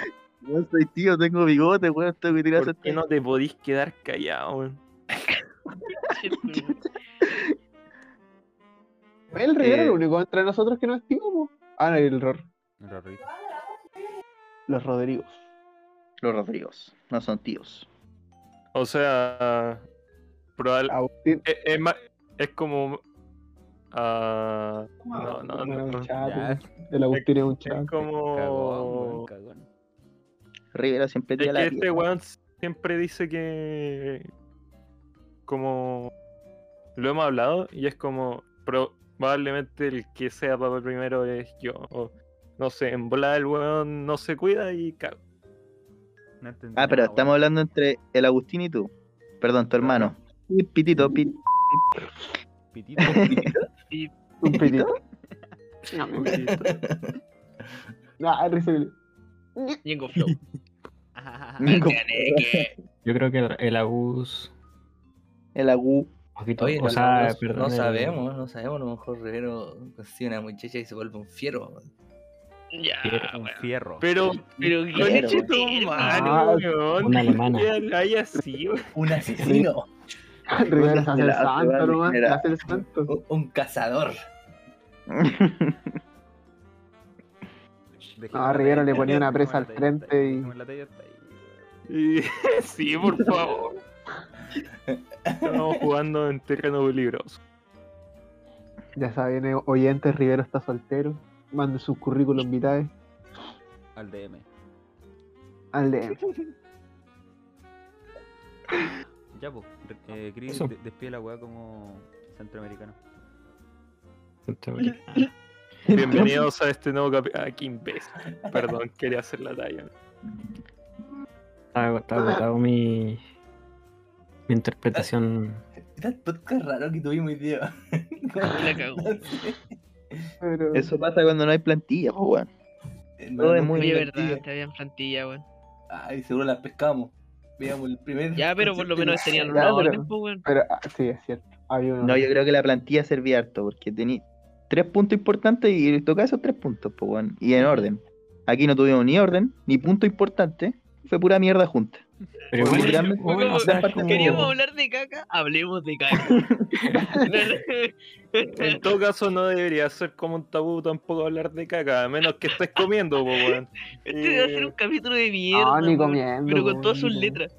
No soy tío, tengo bigote, weón. Tengo que tirar ¿Por qué no te podís quedar callado, weón? El Rivero Eh. es el único entre nosotros que no es tío, po. Ah, no, el Ror. Los Rodrigos. Los Rodrigos. No son tíos. O sea, probable, Agustín. es, es más- es como... ah, no, no, no. po. El Agustín es un Es chato. Cagón, como... cagón. Rivera siempre Es tira que la este weón siempre dice que. Como. Lo hemos hablado y es como. Probablemente el que sea papá primero es yo. o no sé, en volar el weón no se cuida y cago. No Ah, pero nada, estamos weón. hablando entre el Agustín y tú. Perdón, tu hermano. Pit, Pitito, pit. Pitito. Un pitito. Ah, recibe. Ñengo Flow. Nico. Yo creo que el, el Agus. El Agu. un poquito, Oye, o no, sea, no- perdón, no el- sabemos, no sabemos. A lo mejor Rivero consigue una muchacha y se vuelve un fiero. Ya, Un fierro. Pero. Pero qué tu Ah, weón. una alemana. ¿Qué hay así? Un asesino, Rivero se hace el santo nomás. Se hace el santo. un, un cazador. Dejemos No, a la Rivero talla- le ponía una presa al frente y- sí, por favor. Estamos jugando en terreno peligroso. Ya saben, eh, oyentes, Rivero está soltero. Mande sus currículum vitae Al DM. al DM. Ya, pues. Eh, Chris, de- despide la weá como centroamericano. Bienvenidos a este nuevo capítulo. Ah, qué imbécil. Perdón, quería hacer la talla. Está, está agotado mi. Mi interpretación. Era el podcast raro que tuvimos hoy día. La cagó. Pero... Eso pasa cuando no hay plantilla, pues, weón. Todo es muy verdad, te habían plantilla, weón. Ay, seguro las pescamos. Veamos el primer. Ya, pero por lo menos tenían Ya, una pero- orden, pues. Pero ah, sí, es cierto. Uno. No, yo creo que la plantilla servía harto, porque tenía tres puntos importantes y tocaba esos tres puntos, pues, weón. Y en orden. Aquí no tuvimos ni orden, ni punto importante. Fue pura mierda junta. Pero literalmente- bueno, o sea, como- Queríamos hablar de caca, hablemos de caca. En todo caso, no debería ser como un tabú tampoco hablar de caca, a menos que estés comiendo, po, weón. Este debe ser un capítulo de mierda. No, ni weón, comiendo, Pero con todas sus ni letras.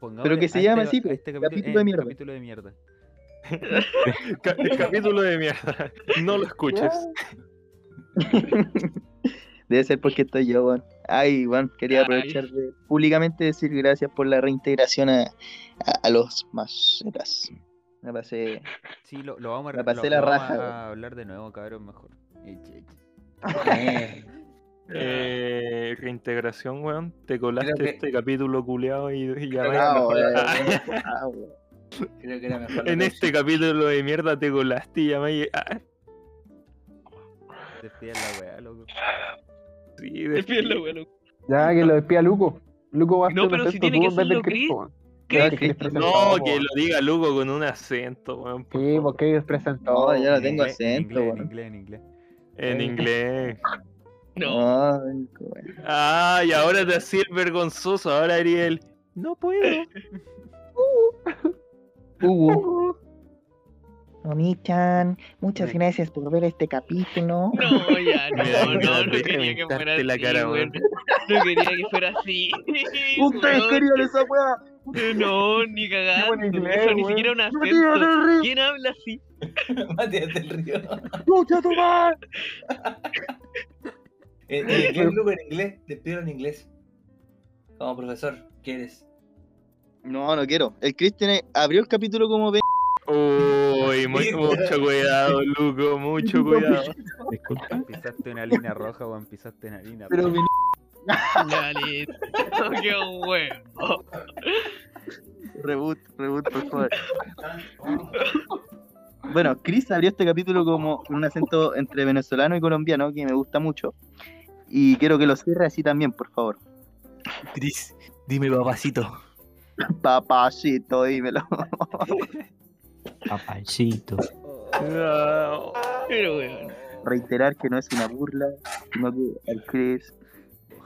Pongámosle que se llama este- así, a este capítulo capítulo, de eh, mierda. capítulo de mierda. Ca- capítulo de mierda. No lo escuches. Debe ser porque estoy yo, weón. Ay, weón, quería aprovechar de públicamente decir gracias por la reintegración a, a, a los macetas. Me pasé. Sí, lo, lo vamos, a, Me pasé lo- la lo vamos raja, a weón. hablar de nuevo, cabrón, mejor. Eche, eche. Eh, Eh, reintegración, weón. Te colaste que- este capítulo culeado y, y ya que- Ah. Ah, creo que era mejor. En este capítulo de mierda te colaste y ya me. Ah, Despide la weá, loco. Weón. Ya que lo despida Luco. Luco va a No, pero si tiene que tú en vez del hacerlo Chris. Weón. No, weón. que lo diga Lugo con un acento, weón. por Sí, porque ellos presentó. No, ya no En tengo acento, inglés, en weón. inglés, en inglés. En Eh. inglés. No. Ay, weón. Ah, y ahora te hacía el vergonzoso. Ahora Ariel. No puedo. Hugo. Oni-chan, muchas gracias por ver este capítulo. No, ya, no, no, no de quería que fuera reventarte la así, cara, weón. No quería que fuera así. Ustedes weón. querían esa weá. No, ni cagando. buen inglés, Eso ni siquiera un Matías acento. del Río. ¿Quién habla así? Matías del Río. ¡Lucha tu madre! En, en inglés, Luco, en inglés. Despídelo en inglés. Como profesor, ¿quieres? No, no quiero. El Cristian abrió el capítulo como ve. Uy, muy- mucho cuidado, Luco, mucho cuidado. Disculpa. Pisaste una línea roja, weón. Pisaste una línea Pero roja. mi Ya, listo. Qué huevo. Reboot, reboot, por favor. Bueno, Chris abrió este capítulo como un acento entre venezolano y colombiano que me gusta mucho. Y quiero que lo cierre así también, por favor. Cris, dime papacito. Papacito, dímelo. Papacito. No. Pero weón. Reiterar que no es una burla, sino que al Chris.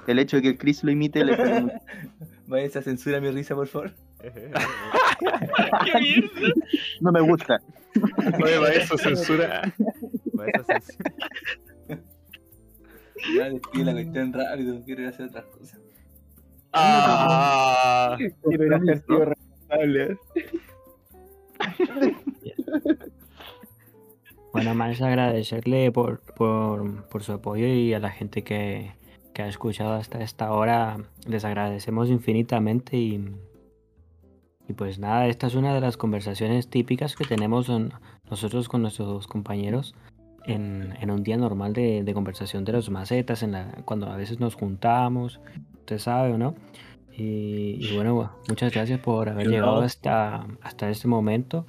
El hecho de que el Chris lo imite le sale mucho. Vaya a censura mi risa, por favor. ¿Qué? No me gusta. Oye, eso censura. Eso se- Ya despide la cuestión rápido, quiero ir a hacer otras cosas. Ah, Quiero ir a ser tío responsable. Bueno, más agradecerle por, por, por su apoyo y a la gente que, que ha escuchado hasta esta hora. Les agradecemos infinitamente y, y pues nada, esta es una de las conversaciones típicas que tenemos en- nosotros con nuestros compañeros en, en un día normal de, conversación de los macetas, cuando a veces nos juntamos, usted sabe, ¿no? Y, y, bueno, pues, muchas gracias por haber Yo llegado no. hasta, hasta este momento.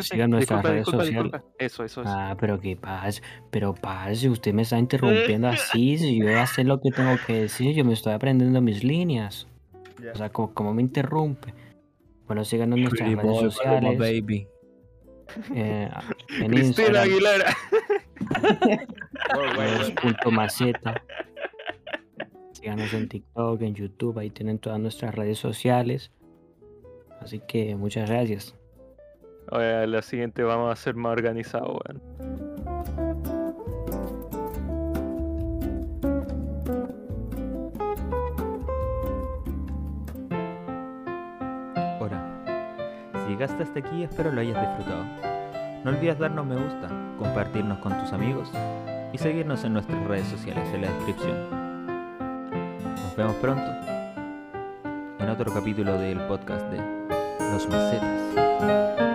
Sigan nuestras disculpa, redes disculpa, sociales. Disculpa. Eso, eso, eso. Ah, pero qué paz. Pero paz, si usted me está interrumpiendo así, si yo voy a hacer lo que tengo que decir, yo me estoy aprendiendo mis líneas. Yeah. O sea, como, como, me interrumpe. Bueno, síganos nuestras redes boy, sociales. Baby. Eh, en Cristina Aguilera. Punto maceta. Síganos en TikTok, en YouTube, ahí tienen todas nuestras redes sociales. Así que muchas gracias. Oye, la siguiente vamos a ser más organizados. Si llegaste hasta aquí, espero lo hayas disfrutado. No olvides darnos me gusta, compartirnos con tus amigos y seguirnos en nuestras redes sociales en la descripción. Vemos pronto en otro capítulo del podcast de Los Macetas.